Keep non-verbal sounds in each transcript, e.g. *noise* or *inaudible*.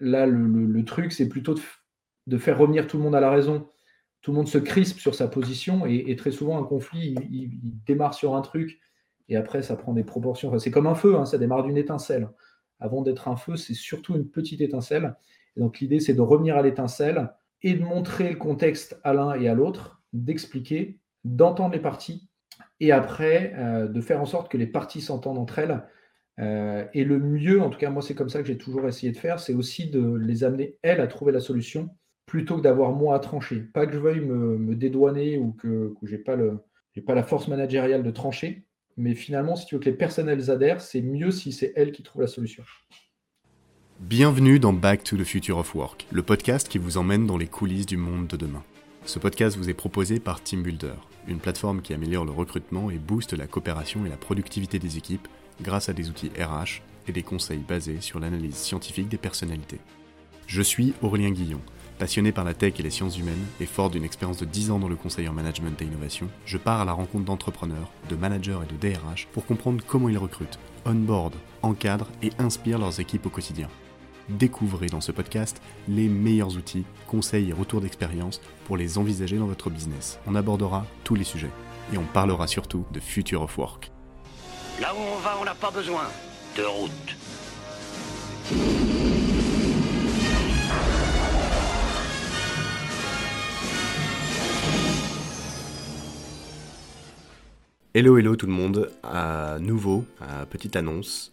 là, le, truc, c'est plutôt de, faire revenir tout le monde à la raison. Tout le monde se crispe sur sa position et, très souvent, un conflit, il, démarre sur un truc et après, ça prend des proportions. c'est comme un feu, hein, ça démarre d'une étincelle. Avant d'être un feu, c'est surtout une petite étincelle. Donc, l'idée, c'est de revenir à l'étincelle et de montrer le contexte à l'un et à l'autre, d'expliquer, d'entendre les parties et après euh, de faire en sorte que les parties s'entendent entre elles euh, et le mieux, en tout cas, moi, c'est comme ça que j'ai toujours essayé de faire, c'est aussi de les amener, elles, à trouver la solution, plutôt que d'avoir moi à trancher. Pas que je veuille me, dédouaner ou que, je n'ai pas, pas la force managériale de trancher, mais finalement, si tu veux que les personnes, elles adhèrent, c'est mieux si c'est elles qui trouvent la solution. Bienvenue dans Back to the Future of Work, le podcast qui vous emmène dans les coulisses du monde de demain. Ce podcast vous est proposé par Team Builder, une plateforme qui améliore le recrutement et booste la coopération et la productivité des équipes grâce à des outils RH et des conseils basés sur l'analyse scientifique des personnalités. Je suis Aurélien Guillon. Passionné par la tech et les sciences humaines et fort d'une expérience de 10 ans dans le conseil en management et innovation, je pars à la rencontre d'entrepreneurs, de managers et de DRH pour comprendre comment ils recrutent, onboard, encadrent et inspirent leurs équipes au quotidien. Découvrez dans ce podcast les meilleurs outils, conseils et retours d'expérience pour les envisager dans votre business. On abordera tous les sujets et on parlera surtout de Future of Work. Là où on va, on n'a pas besoin de route. Hello hello tout le monde, à nouveau, petite annonce,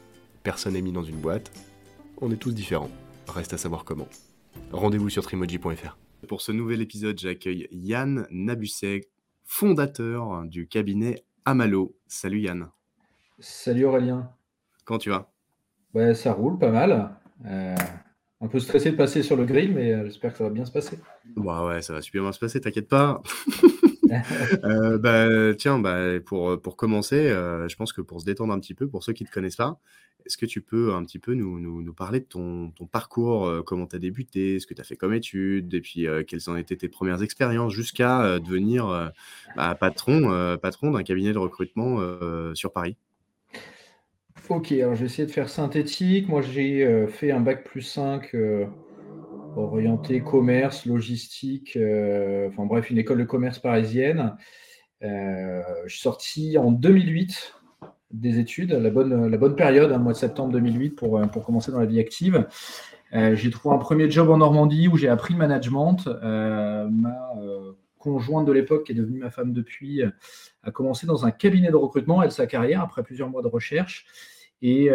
personne n'est mis dans une boîte, on est tous différents. Reste à savoir comment. Rendez-vous sur trimoji.fr. Pour ce nouvel épisode, j'accueille Yann Nabusset, fondateur du cabinet Amalo. Salut Yann. Salut Aurélien. Comment tu vas? Ouais, ça roule pas mal. Euh, un peu stressé de passer sur le grill, mais euh, j'espère que ça va bien se passer. Bah ouais, ça va super bien se passer, t'inquiète pas. *laughs* Euh, bah, tiens, bah, pour, pour commencer, je pense que pour se détendre un petit peu, pour ceux qui ne te connaissent pas, est-ce que tu peux un petit peu nous, nous, parler de ton, parcours, euh, comment tu as débuté, ce que tu as fait comme études, et puis euh, quelles ont été tes premières expériences jusqu'à euh, devenir bah, patron, patron d'un cabinet de recrutement sur Paris? Ok, alors je vais essayer de faire synthétique. Moi, j'ai fait un bac plus 5 orienté commerce, logistique, enfin bref, une école de commerce parisienne. je suis sorti en 2008 des études, la bonne, la bonne période, hein, mois de septembre 2008, pour, euh, pour commencer dans la vie active. Euh, j'ai trouvé un premier job en Normandie où j'ai appris le management. Euh, ma conjointe de l'époque, qui est devenue ma femme depuis, a commencé dans un cabinet de recrutement, elle, sa carrière, après plusieurs mois de recherche. Et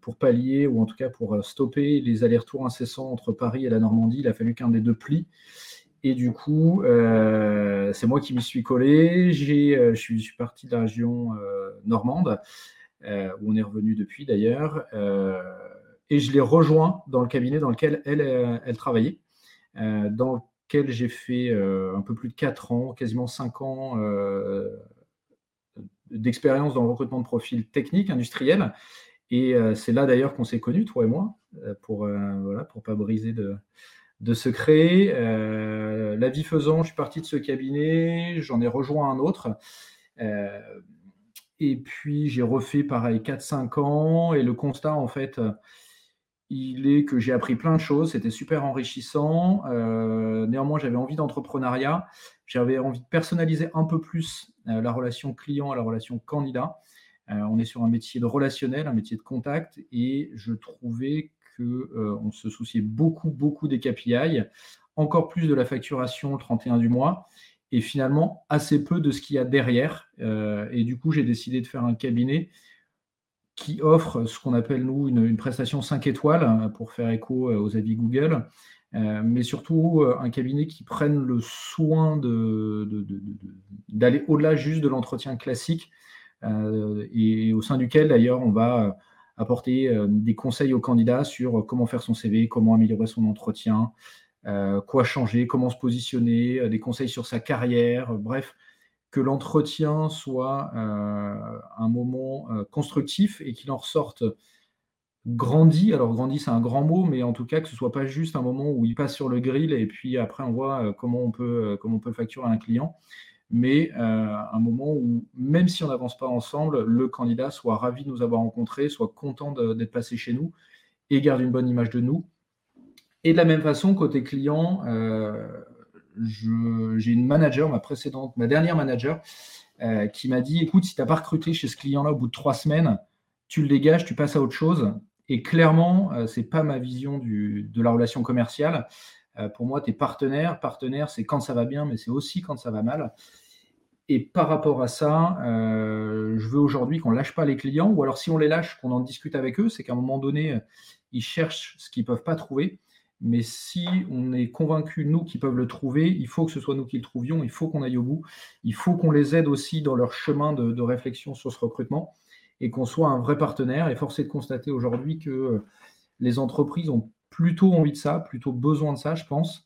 pour pallier, ou en tout cas pour stopper les allers-retours incessants entre Paris et la Normandie, il a fallu qu'un des deux plis. Et du coup, euh, c'est moi qui m'y suis collé. Euh, je, suis, parti de la région euh, normande, où on est revenu depuis d'ailleurs. et je l'ai rejoint dans le cabinet dans lequel elle, travaillait, dans lequel j'ai fait un peu plus de 4 ans, quasiment 5 ans d'expérience dans le recrutement de profils techniques, industriels. Et c'est là d'ailleurs qu'on s'est connus, toi et moi, pour voilà, pas briser de, de se créer. Euh, la vie faisant, je suis parti de ce cabinet, j'en ai rejoint un autre et puis j'ai refait pareil 4-5 ans et le constat en fait il est que j'ai appris plein de choses, c'était super enrichissant. Euh, néanmoins, j'avais envie d'entrepreneuriat, j'avais envie de personnaliser un peu plus euh, la relation client à la relation candidat. Euh, on est sur un métier de relationnel, un métier de contact, et je trouvais que on se souciait beaucoup, beaucoup des KPI, encore plus de la facturation le 31 du mois, et finalement assez peu de ce qu'il y a derrière. et du coup, j'ai décidé de faire un cabinet qui offre ce qu'on appelle, nous, une, prestation 5 étoiles hein, pour faire écho euh, aux avis Google, euh, mais surtout euh, un cabinet qui prenne le soin d'aller au-delà juste de l'entretien classique et au sein duquel, d'ailleurs, on va apporter des conseils aux candidats sur comment faire son CV, comment améliorer son entretien, quoi changer, comment se positionner, des conseils sur sa carrière, bref, que l'entretien soit euh, un moment euh, constructif et qu'il en ressorte grandi. Alors grandi, c'est un grand mot, mais en tout cas que ce soit pas juste un moment où il passe sur le grill et puis après on voit euh, comment on peut comment on peut facturer un client, mais un moment où même si on n'avance pas ensemble, le candidat soit ravi de nous avoir rencontrés, soit content d'être passé chez nous et garde une bonne image de nous. Et de la même façon, côté client, j'ai une manager, ma précédente, ma dernière manager, euh, qui m'a dit écoute, si tu n'as pas recruté chez ce client-là au bout de trois semaines, tu le dégages, tu passes à autre chose. Et clairement, euh, ce n'est pas ma vision de la relation commerciale. Euh, pour moi, tu es partenaire. C'est quand ça va bien, mais c'est aussi quand ça va mal. Et par rapport à ça, je veux aujourd'hui qu'on ne lâche pas les clients, ou alors si on les lâche, qu'on en discute avec eux, c'est qu'à un moment donné, ils cherchent ce qu'ils ne peuvent pas trouver. Mais si on est convaincu, nous, qu'ils peuvent le trouver, il faut que ce soit nous qui le trouvions, il faut qu'on aille au bout, il faut qu'on les aide aussi dans leur chemin de, réflexion sur ce recrutement et qu'on soit un vrai partenaire. Et force est de constater aujourd'hui que euh, les entreprises ont plutôt envie de ça, plutôt besoin de ça, je pense.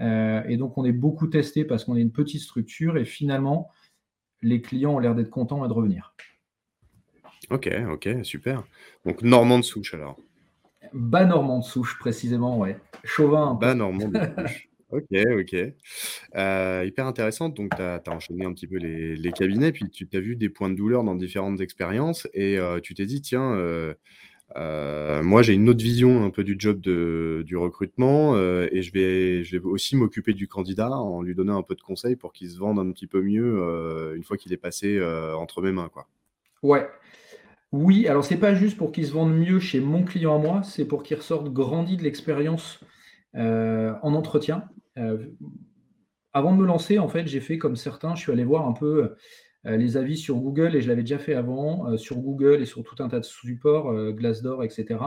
Euh, et donc, on est beaucoup testé parce qu'on est une petite structure et finalement, les clients ont l'air d'être contents et de revenir. Ok, ok, super. Donc, Normand de Souche alors. Bas Normand de Souche, précisément, ouais. Chauvin. Bas Normand de Souche. *laughs* Ok, ok. Euh, hyper intéressant. Donc, tu as, enchaîné un petit peu les, cabinets, puis tu as vu des points de douleur dans différentes expériences, et euh, tu t'es dit, tiens, euh, moi j'ai une autre vision un peu du job de, du recrutement, et je vais, je vais aussi m'occuper du candidat en lui donnant un peu de conseils pour qu'il se vende un petit peu mieux une fois qu'il est passé entre mes mains. Quoi. Ouais, oui, alors c'est pas juste pour qu'ils se vendent mieux chez mon client à moi, c'est pour qu'ils ressortent grandis de l'expérience euh, en entretien. Euh, avant de me lancer, en fait, j'ai fait comme certains, je suis allé voir un peu euh, les avis sur Google et je l'avais déjà fait avant, sur Google et sur tout un tas de supports, Glassdoor, etc.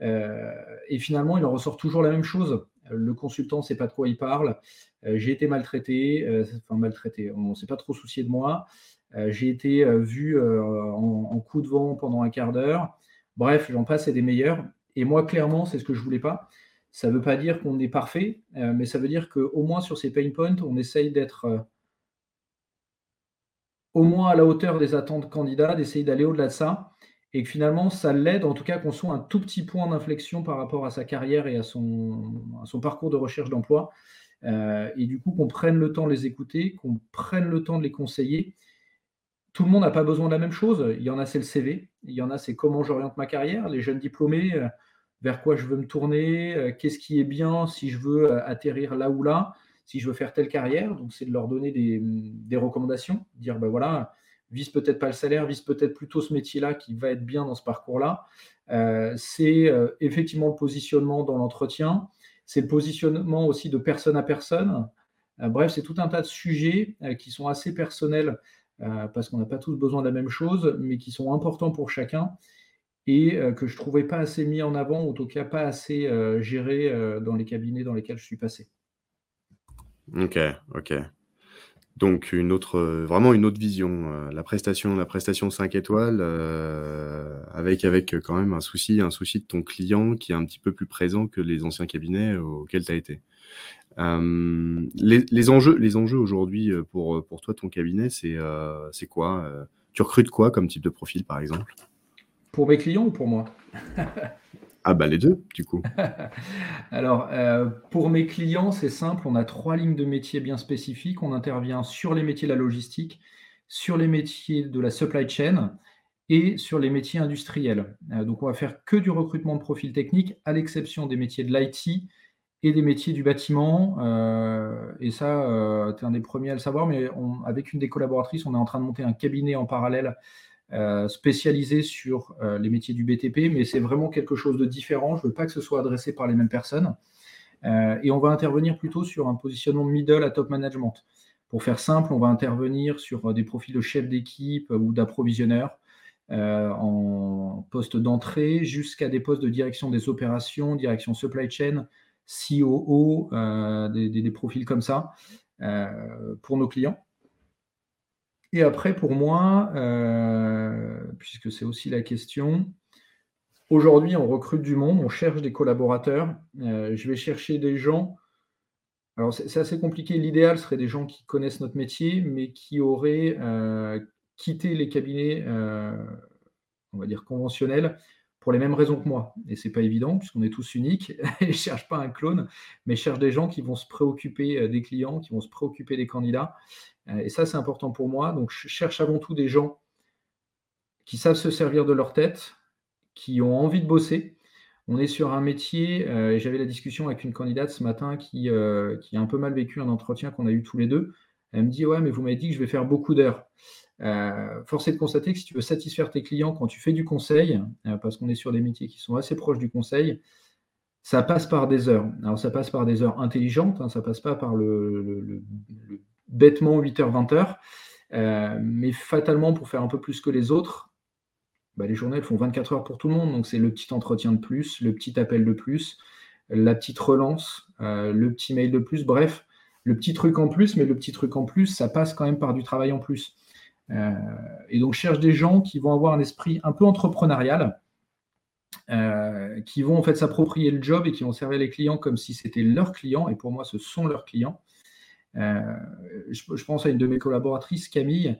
et finalement, il en ressort toujours la même chose. Le consultant ne sait pas de quoi il parle. j'ai été maltraité, enfin maltraité, on ne s'est pas trop soucié de moi. Euh, j'ai été euh, vu euh, en, coup de vent pendant un quart d'heure. Bref, j'en passe et des meilleurs. Et moi, clairement, c'est ce que je voulais pas. Ça ne veut pas dire qu'on est parfait, mais ça veut dire qu'au moins sur ces pain points, on essaye d'être au moins à la hauteur des attentes candidats, d'essayer d'aller au-delà de ça, et que finalement, ça l'aide, en tout cas qu'on soit un tout petit point d'inflexion par rapport à sa carrière et à son, parcours de recherche d'emploi. et du coup, qu'on prenne le temps de les écouter, qu'on prenne le temps de les conseiller, tout le monde n'a pas besoin de la même chose. Il y en a, c'est le CV. Il y en a, c'est comment j'oriente ma carrière. Les jeunes diplômés, euh, vers quoi je veux me tourner, euh, qu'est-ce qui est bien si je veux euh, atterrir là ou là, si je veux faire telle carrière. Donc, c'est de leur donner des, recommandations, dire, ben voilà, vise peut-être pas le salaire, vise peut-être plutôt ce métier-là qui va être bien dans ce parcours-là. c'est effectivement le positionnement dans l'entretien. C'est le positionnement aussi de personne à personne. bref, c'est tout un tas de sujets qui sont assez personnels euh, parce qu'on n'a pas tous besoin de la même chose, mais qui sont importants pour chacun et euh, que je ne trouvais pas assez mis en avant, ou en tout cas pas assez euh, géré dans les cabinets dans lesquels je suis passé. Ok, ok. Donc une autre, vraiment une autre vision. la prestation, la prestation 5 étoiles, avec avec quand même un souci, un souci de ton client qui est un petit peu plus présent que les anciens cabinets auxquels tu as été. Euh, les, enjeux, les enjeux aujourd'hui euh, pour, pour toi, ton cabinet, c'est euh, c'est quoi Tu recrutes quoi comme type de profil, par exemple? Pour mes clients ou pour moi? *laughs* Ah bah les deux, du coup. *laughs* Alors, pour mes clients, c'est simple, on a trois lignes de métiers bien spécifiques. On intervient sur les métiers de la logistique, sur les métiers de la supply chain et sur les métiers industriels. Euh, donc, on va faire que du recrutement de profils techniques, à l'exception des métiers de l'IT et des métiers du bâtiment. Euh, et ça, euh, tu es un des premiers à le savoir, mais avec une des collaboratrices, on est en train de monter un cabinet en parallèle spécialisé sur les métiers du BTP, mais c'est vraiment quelque chose de différent. Je ne veux pas que ce soit adressé par les mêmes personnes. et on va intervenir plutôt sur un positionnement middle à top management. Pour faire simple, on va intervenir sur des profils de chef d'équipe ou d'approvisionneur euh, en poste d'entrée jusqu'à des postes de direction des opérations, direction supply chain, COO, euh, des, profils comme ça euh, pour nos clients. Et après, pour moi, puisque c'est aussi la question, aujourd'hui, on recrute du monde, on cherche des collaborateurs. je vais chercher des gens. Alors, c'est assez compliqué. L'idéal serait des gens qui connaissent notre métier, mais qui auraient quitter les cabinets, euh, on va dire conventionnels, pour les mêmes raisons que moi. Et c'est pas évident, puisqu'on est tous uniques. *laughs* je ne cherche pas un clone, mais je cherche des gens qui vont se préoccuper euh, des clients, qui vont se préoccuper des candidats. Euh, et ça, c'est important pour moi. Donc, je cherche avant tout des gens qui savent se servir de leur tête, qui ont envie de bosser. On est sur un métier, et j'avais la discussion avec une candidate ce matin qui, qui a un peu mal vécu un entretien qu'on a eu tous les deux. Elle me dit Ouais, mais vous m'avez dit que je vais faire beaucoup d'heures. Euh, force est de constater que si tu veux satisfaire tes clients quand tu fais du conseil, euh, parce qu'on est sur des métiers qui sont assez proches du conseil, ça passe par des heures. Alors ça passe par des heures intelligentes, hein, ça passe pas par le, bêtement 8h, 20h, euh, mais fatalement pour faire un peu plus que les autres, bah, les journées elles font 24 heures pour tout le monde, donc c'est le petit entretien de plus, le petit appel de plus, la petite relance, le petit mail de plus, bref, le petit truc en plus, mais le petit truc en plus, ça passe quand même par du travail en plus. Euh, et donc, cherche des gens qui vont avoir un esprit un peu entrepreneurial, euh, qui vont en fait s'approprier le job et qui vont servir les clients comme si c'était leurs clients. Et pour moi, ce sont leurs clients. Euh, je, pense à une de mes collaboratrices, Camille,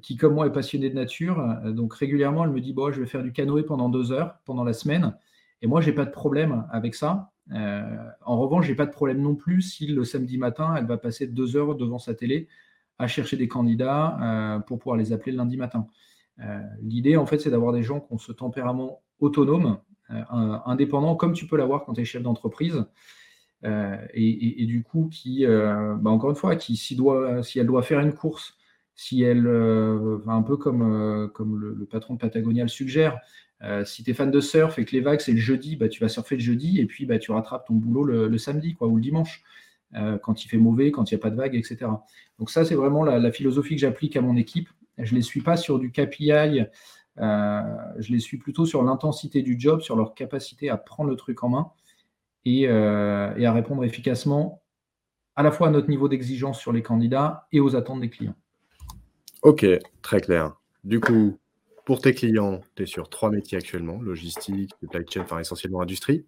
qui, comme moi, est passionnée de nature. Donc, régulièrement, elle me dit bon, je vais faire du canoë pendant deux heures pendant la semaine. Et moi, je n'ai pas de problème avec ça. en revanche, je n'ai pas de problème non plus si le samedi matin, elle va passer deux heures devant sa télé à chercher des candidats euh, pour pouvoir les appeler le lundi matin. Euh, l'idée, en fait, c'est d'avoir des gens qui ont ce tempérament autonome, euh, indépendant, comme tu peux l'avoir quand tu es chef d'entreprise. Et, du coup, qui, bah, encore une fois, qui, si, elle doit faire une course, si elle, un peu comme, le, patron de Patagonia le suggère, si tu es fan de surf et que les vagues c'est le jeudi, bah, tu vas surfer le jeudi et puis bah, tu rattrapes ton boulot le, samedi quoi, ou le dimanche. Euh, quand il fait mauvais, quand il n'y a pas de vague, etc. Donc ça, c'est vraiment la, philosophie que j'applique à mon équipe. Je ne les suis pas sur du KPI, euh, je les suis plutôt sur l'intensité du job, sur leur capacité à prendre le truc en main et, euh, et à répondre efficacement à la fois à notre niveau d'exigence sur les candidats et aux attentes des clients. Ok, très clair. Du coup, pour tes clients, tu es sur trois métiers actuellement, logistique, supply chain, enfin essentiellement industrie.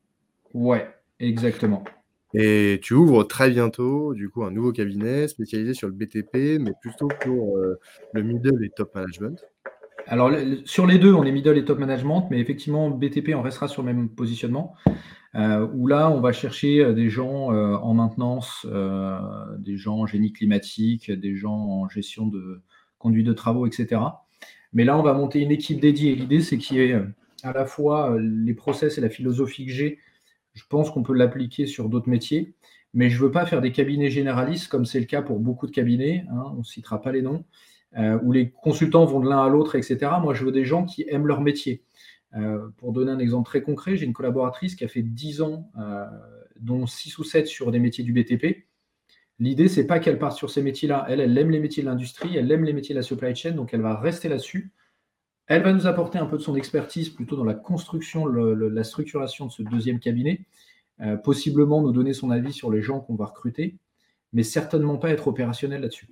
Ouais, exactement. Et tu ouvres très bientôt, du coup, un nouveau cabinet spécialisé sur le BTP, mais plutôt pour euh, le middle et top management. Alors, sur les deux, on est middle et top management, mais effectivement, BTP, on restera sur le même positionnement. Euh, où là, on va chercher euh, des gens en maintenance, des gens en génie climatique, des gens en gestion de conduite de travaux, etc. Mais là, on va monter une équipe dédiée. L'idée, c'est qu'il y ait à la fois les process et la philosophie que j'ai je pense qu'on peut l'appliquer sur d'autres métiers, mais je ne veux pas faire des cabinets généralistes comme c'est le cas pour beaucoup de cabinets, hein, on ne citera pas les noms, euh, où les consultants vont de l'un à l'autre, etc. Moi, je veux des gens qui aiment leur métier. Euh, pour donner un exemple très concret, j'ai une collaboratrice qui a fait 10 ans, euh, dont 6 ou 7 sur des métiers du BTP. L'idée, c'est pas qu'elle parte sur ces métiers-là. Elle, elle aime les métiers de l'industrie, elle aime les métiers de la supply chain, donc elle va rester là-dessus. Elle va nous apporter un peu de son expertise plutôt dans la construction, la structuration de ce deuxième cabinet, euh, possiblement nous donner son avis sur les gens qu'on va recruter, mais certainement pas être opérationnel là-dessus.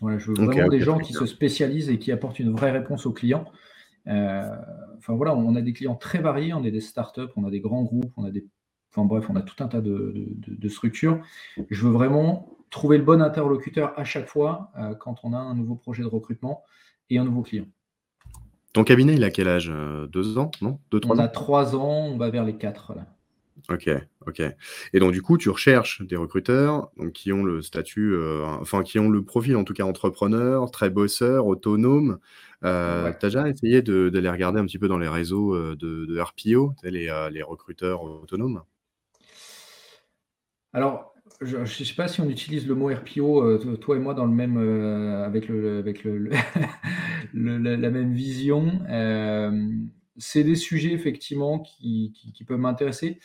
Voilà, je veux vraiment des gens qui se spécialisent et qui apportent une vraie réponse aux clients. Euh, enfin voilà, on a des clients très variés, on a des startups, on a des grands groupes, on a des, enfin bref, on a tout un tas de, structures. Je veux vraiment trouver le bon interlocuteur à chaque fois euh, quand on a un nouveau projet de recrutement et un nouveau client. Ton cabinet, il a quel âge euh, Deux ans, non? Deux, trois On a trois ans, on va vers les quatre. Là. Ok, ok. Et donc du coup, tu recherches des recruteurs donc, qui ont le statut, euh, enfin qui ont le profil en tout cas entrepreneur, très bosseur, autonome. Euh, Tu as déjà essayé d'aller regarder un petit peu dans les réseaux euh, de, de RPO, les, les recruteurs autonomes? Alors, je ne sais pas si on utilise le mot RPO, toi et moi, dans le même, avec, le, avec le, *laughs* la, même vision. c'est des sujets effectivement qui, qui, qui peuvent m'intéresser.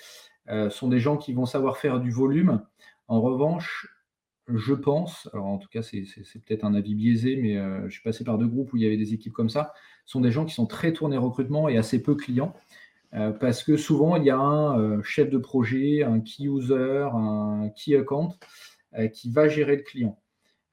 Euh, sont des gens qui vont savoir faire du volume. En revanche, je pense, alors en tout cas c'est peut-être un avis biaisé, mais euh, je suis passé par deux groupes où il y avait des équipes comme ça, sont des gens qui sont très tournés recrutement et assez peu clients, euh, parce que souvent il y a un chef de projet, un key user, un key account qui va gérer le client.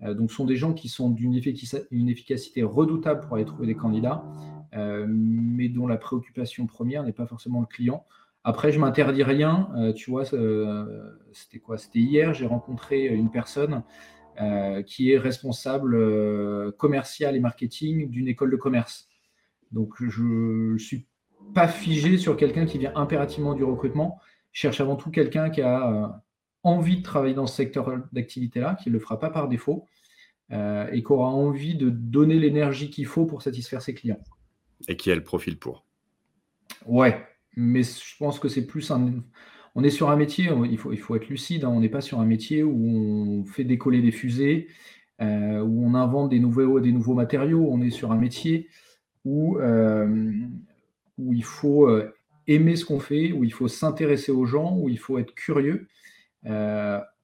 donc ce sont des gens qui sont d'une efficacité redoutable pour aller trouver des candidats, mais dont la préoccupation première n'est pas forcément le client. Après, je m'interdis rien. Euh, tu vois, euh, c'était quoi? C'était hier, j'ai rencontré une personne euh, qui est responsable commercial et marketing d'une école de commerce. Donc, je ne suis pas figé sur quelqu'un qui vient impérativement du recrutement. Je cherche avant tout quelqu'un qui a envie de travailler dans ce secteur d'activité-là, qui ne le fera pas par défaut, et qui aura envie de donner l'énergie qu'il faut pour satisfaire ses clients. Et qui a le profil pour. Ouais, mais je pense que c'est plus un. On est sur un métier, il faut, il faut être lucide, hein, on n'est pas sur un métier où on fait décoller des fusées, euh, où on invente des nouveaux, des nouveaux matériaux. On est sur un métier où, euh, où il faut euh, aimer ce qu'on fait, où il faut s'intéresser aux gens, où il faut être curieux.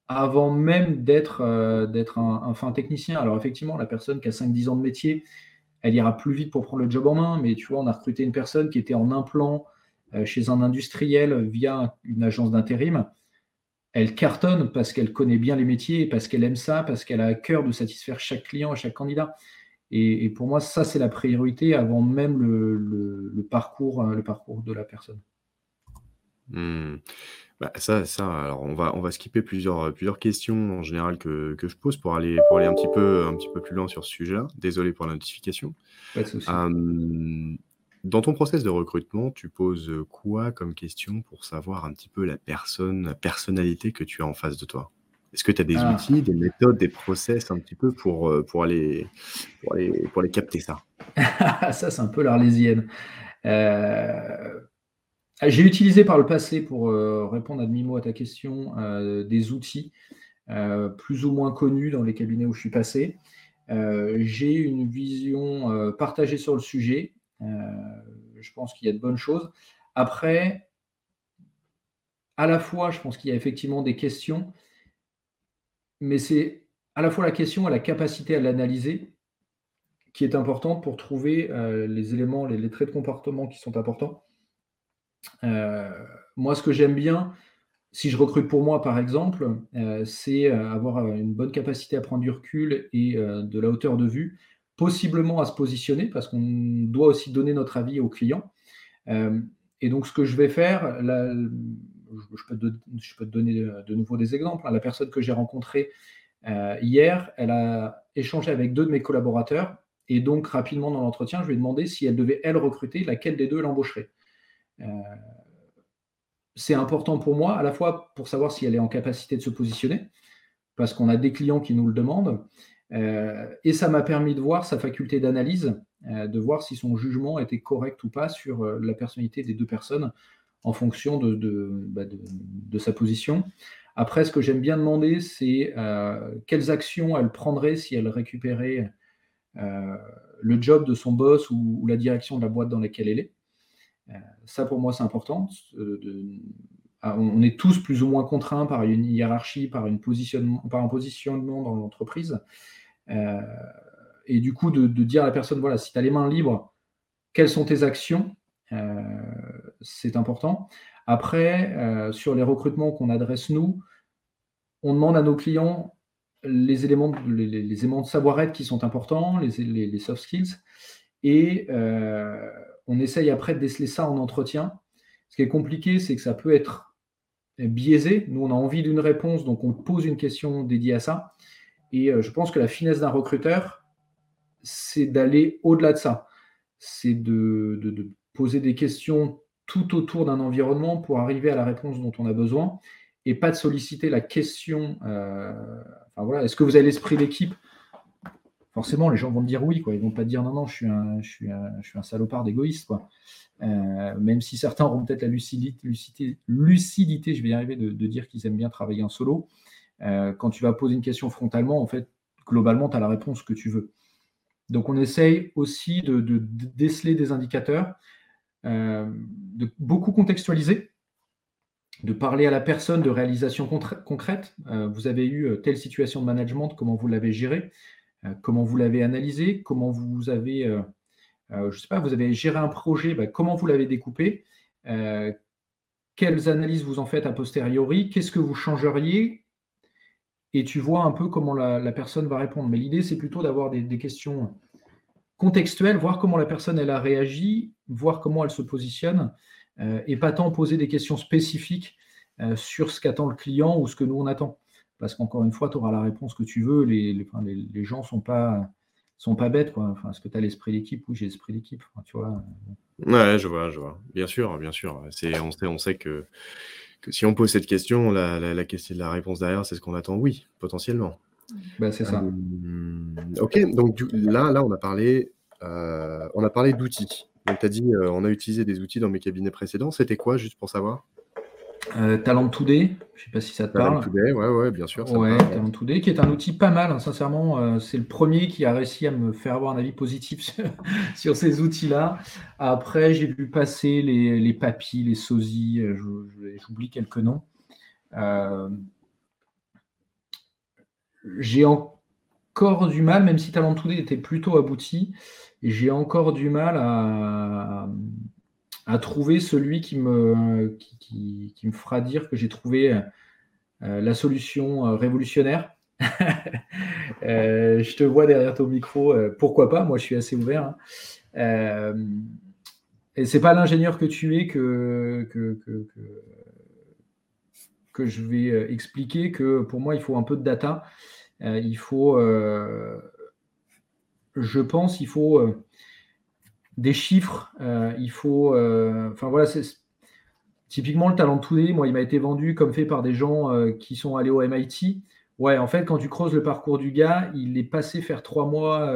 avant même d'être d'être un, fin technicien. Alors effectivement, la personne qui a 5-10 ans de métier, elle ira plus vite pour prendre le job en main, mais tu vois, on a recruté une personne qui était en implant, euh, chez un industriel via une agence d'intérim, elle cartonne parce qu'elle connaît bien les métiers, parce qu'elle aime ça, parce qu'elle a à cœur de satisfaire chaque client, chaque candidat. Et, pour moi, ça, c'est la priorité avant même le, parcours, euh, le parcours de la personne. Hmm. Bah, ça, ça, alors on va, on va skipper plusieurs, plusieurs questions en général que, je pose pour aller, pour aller un, petit peu, un petit peu plus loin sur ce sujet-là. Désolé pour la notification. Pas de souci. Hum, dans ton process de recrutement, tu poses quoi comme question pour savoir un petit peu la personne, la personnalité que tu as en face de toi? Est-ce que tu as des ah. outils, des méthodes, des process un petit peu pour, pour, aller, pour, aller, pour les capter ça? *laughs* Ça, c'est un peu l'arlésienne. Euh, j'ai utilisé par le passé, pour répondre à demi-mot à ta question, des outils plus ou moins connus dans les cabinets où je suis passé. j'ai une vision partagée sur le sujet euh, je pense qu'il y a de bonnes choses. Après, à la fois, je pense qu'il y a effectivement des questions, mais c'est à la fois la question et la capacité à l'analyser qui est importante pour trouver euh, les éléments, les, traits de comportement qui sont importants. Euh, moi, ce que j'aime bien, si je recrute pour moi, par exemple, c'est avoir une bonne capacité à prendre du recul et de la hauteur de vue possiblement à se positionner parce qu'on doit aussi donner notre avis aux clients. Euh, et donc, ce que je vais faire, là, je, peux te, donner de nouveau des exemples. La personne que j'ai rencontrée euh, hier, elle a échangé avec deux de mes collaborateurs. Et donc, rapidement dans l'entretien, je lui ai demandé si elle devait, elle, recruter, laquelle des deux elle embaucherait. Euh, c'est important pour moi, à la fois pour savoir si elle est en capacité de se positionner, parce qu'on a des clients qui nous le demandent, euh, et ça m'a permis de voir sa faculté d'analyse, de voir si son jugement était correct ou pas sur la personnalité des deux personnes en fonction bah, de, sa position. Après, ce que j'aime bien demander, c'est quelles actions elle prendrait si elle récupérait le job de son boss ou, la direction de la boîte dans laquelle elle est. ça, pour moi, c'est important. on est tous plus ou moins contraints par une hiérarchie, par, une positionnement, par un positionnement dans l'entreprise. Euh, et du coup, de, dire à la personne, voilà, si tu as les mains libres, quelles sont tes actions euh, C'est important. Après, euh, sur les recrutements qu'on adresse nous, on demande à nos clients les éléments, les, éléments de savoir-être qui sont importants, les, les soft skills, et on essaye après de déceler ça en entretien. Ce qui est compliqué, c'est que ça peut être biaisé. Nous, on a envie d'une réponse, donc on pose une question dédiée à ça. Et euh, je pense que la finesse d'un recruteur, c'est d'aller au-delà de ça. C'est de, poser des questions tout autour d'un environnement pour arriver à la réponse dont on a besoin et pas de solliciter la question. Euh, enfin, voilà, est-ce que vous avez l'esprit d'équipe? Forcément, les gens vont me dire oui, quoi. Ils vont pas dire non, non, je suis un, je suis un, je suis un salopard d'égoïste, quoi. Euh, même si certains auront peut-être la lucidité, je vais y arriver, de, dire qu'ils aiment bien travailler en solo. Euh, quand tu vas poser une question frontalement, en fait, globalement, tu as la réponse que tu veux. Donc, on essaye aussi de, déceler des indicateurs, de beaucoup contextualiser, de parler à la personne de réalisation concrète. vous avez eu telle situation de management, comment vous l'avez gérée, comment vous l'avez analysée, comment vous avez euh, je sais pas, vous avez géré un projet, bah, comment vous l'avez découpé euh, Quelles analyses vous en faites a posteriori Qu'est-ce que vous changeriez Et tu vois un peu comment la, personne va répondre. Mais l'idée, c'est plutôt d'avoir des, questions contextuelles, voir comment la personne elle a réagi, voir comment elle se positionne, euh, et pas tant poser des questions spécifiques sur ce qu'attend le client ou ce que nous on attend. Parce qu'encore une fois, tu auras la réponse que tu veux. Les, les gens ne sont pas sont pas bêtes. Quoi. Enfin, est-ce que tu as l'esprit d'équipe? Oui, j'ai l'esprit d'équipe. tu vois. Ouais, je vois, je vois. Bien sûr, bien sûr. On, sait, on sait que, que si on pose cette question, la, la, question, la réponse derrière, c'est ce qu'on attend. Oui, potentiellement. Bah, c'est ça. Euh, ok, donc là, là, on a parlé, euh, on a parlé d'outils. Donc, tu as dit, euh, on a utilisé des outils dans mes cabinets précédents. C'était quoi, juste pour savoir? Talent Today, je ne sais pas si ça te parle. Talent Today, ouais, ouais, bien sûr. ouais, Talent Today, qui est un outil pas mal, hein, sincèrement. C'est le premier qui a réussi à me faire avoir un avis positif *laughs* sur, ces outils-là. Après, j'ai vu passer les, les papis, les sosies, j'oublie quelques noms. J'ai encore du mal, même si Talent Today était plutôt abouti, j'ai encore du mal à, trouver celui qui me, fera dire que j'ai trouvé euh, la solution euh, révolutionnaire. *laughs* Euh, je te vois derrière ton micro, pourquoi pas, moi je suis assez ouvert. Hein. et c'est pas l'ingénieur que tu es que, je vais expliquer que pour moi il faut un peu de data. il faut, je pense, il faut des chiffres. Euh, il faut. Euh, enfin voilà, c'est typiquement le talent today. Moi, il m'a été vendu comme fait par des gens euh, qui sont allés au MIT. Ouais, en fait, quand tu creuses le parcours du gars, il est passé faire trois mois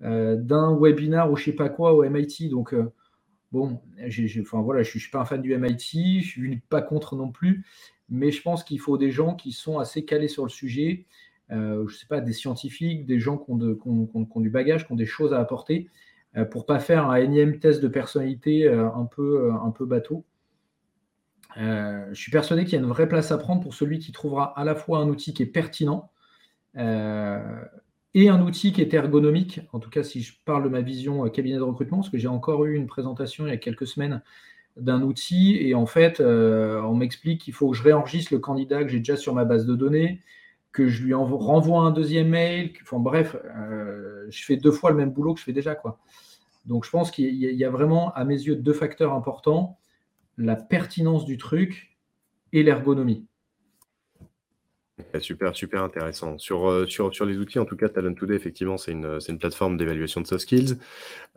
d'un webinar ou je sais pas quoi au MIT. Donc bon, enfin voilà, je, ne suis pas un fan du MIT, je suis pas contre non plus, mais je pense qu'il faut des gens qui sont assez calés sur le sujet. je sais pas, des scientifiques, des gens qui ont, qui ont, du bagage, qui ont des choses à apporter. Euh, pour pas faire un énième test de personnalité euh, un peu, euh, un peu bateau. je suis persuadé qu'il y a une vraie place à prendre pour celui qui trouvera à la fois un outil qui est pertinent et un outil qui est ergonomique. En tout cas, si je parle de ma vision cabinet de recrutement, parce que j'ai encore eu une présentation il y a quelques semaines d'un outil et en fait, on m'explique qu'il faut que je réenregistre le candidat que j'ai déjà sur ma base de données, que je lui renvoie un deuxième mail. Enfin, bref, euh, je fais deux fois le même boulot que je fais déjà. Quoi. Donc je pense qu'il y a vraiment, à mes yeux, deux facteurs importants, la pertinence du truc et l'ergonomie. Super, super intéressant. Sur, euh, sur, sur les outils, en tout cas, Talent Today, effectivement, c'est une, une, plateforme d'évaluation de soft skills.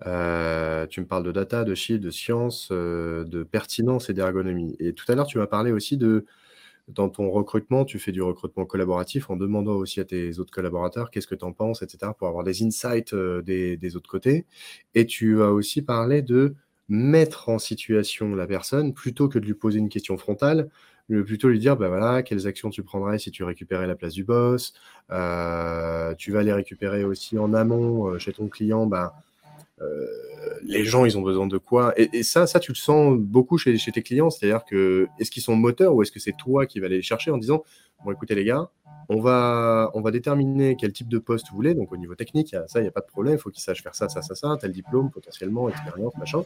Euh, tu me parles de data, de chiffres, de science, de pertinence et d'ergonomie. Et tout à l'heure, tu m'as parlé aussi de, dans ton recrutement, tu fais du recrutement collaboratif en demandant aussi à tes autres collaborateurs qu'est-ce que tu en penses, etc., pour avoir des insights euh, des, autres côtés. Et tu as aussi parlé de mettre en situation la personne plutôt que de lui poser une question frontale, plutôt lui dire, bah voilà, quelles actions tu prendrais si tu récupérais la place du boss, euh, tu vas les récupérer aussi en amont euh, chez ton client, euh, les gens, ils ont besoin de quoi? Et, ça, ça, tu le sens beaucoup chez, tes clients. C'est-à-dire que est-ce qu'ils sont moteurs ou est-ce que c'est toi qui vas les chercher en disant Bon, écoutez, les gars, on va, on va déterminer quel type de poste vous voulez. Donc, au niveau technique, ça, il n'y a pas de problème. Il faut qu'ils sachent faire ça, ça, ça, ça, tel diplôme, potentiellement, expérience, machin.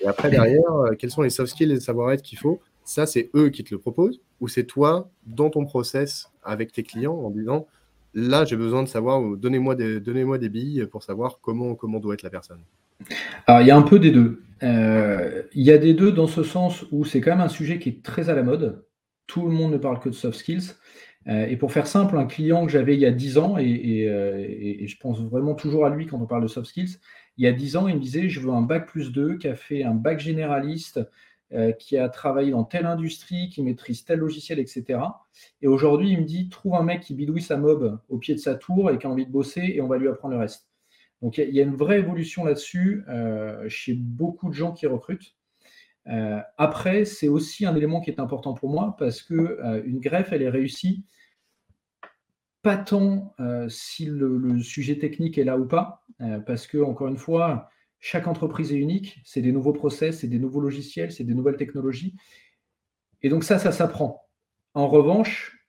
Et après, derrière, quels sont les soft skills et les savoir-être qu'il faut Ça, c'est eux qui te le proposent ou c'est toi, dans ton process avec tes clients, en disant là, j'ai besoin de savoir, donnez-moi des, billes pour savoir comment, doit être la personne. Alors, il y a un peu des deux. Euh, il y a des deux dans ce sens où c'est quand même un sujet qui est très à la mode. Tout le monde ne parle que de soft skills. et pour faire simple, un client que j'avais il y a 10 ans, et, je pense vraiment toujours à lui quand on parle de soft skills, il y a 10 ans, il me disait, je veux un bac plus 2 qui a fait un bac généraliste, qui a travaillé dans telle industrie, qui maîtrise tel logiciel, etc. Et aujourd'hui, il me dit, trouve un mec qui bidouille sa mob au pied de sa tour et qui a envie de bosser, et on va lui apprendre le reste. Donc il y, a une vraie évolution là-dessus euh, chez beaucoup de gens qui recrutent. Euh, après, c'est aussi un élément qui est important pour moi parce que euh, une greffe, elle est réussie pas tant si le, sujet technique est là ou pas, parce que encore une fois, chaque entreprise est unique, c'est des nouveaux process, c'est des nouveaux logiciels, c'est des nouvelles technologies, et donc ça, ça s'apprend. En revanche,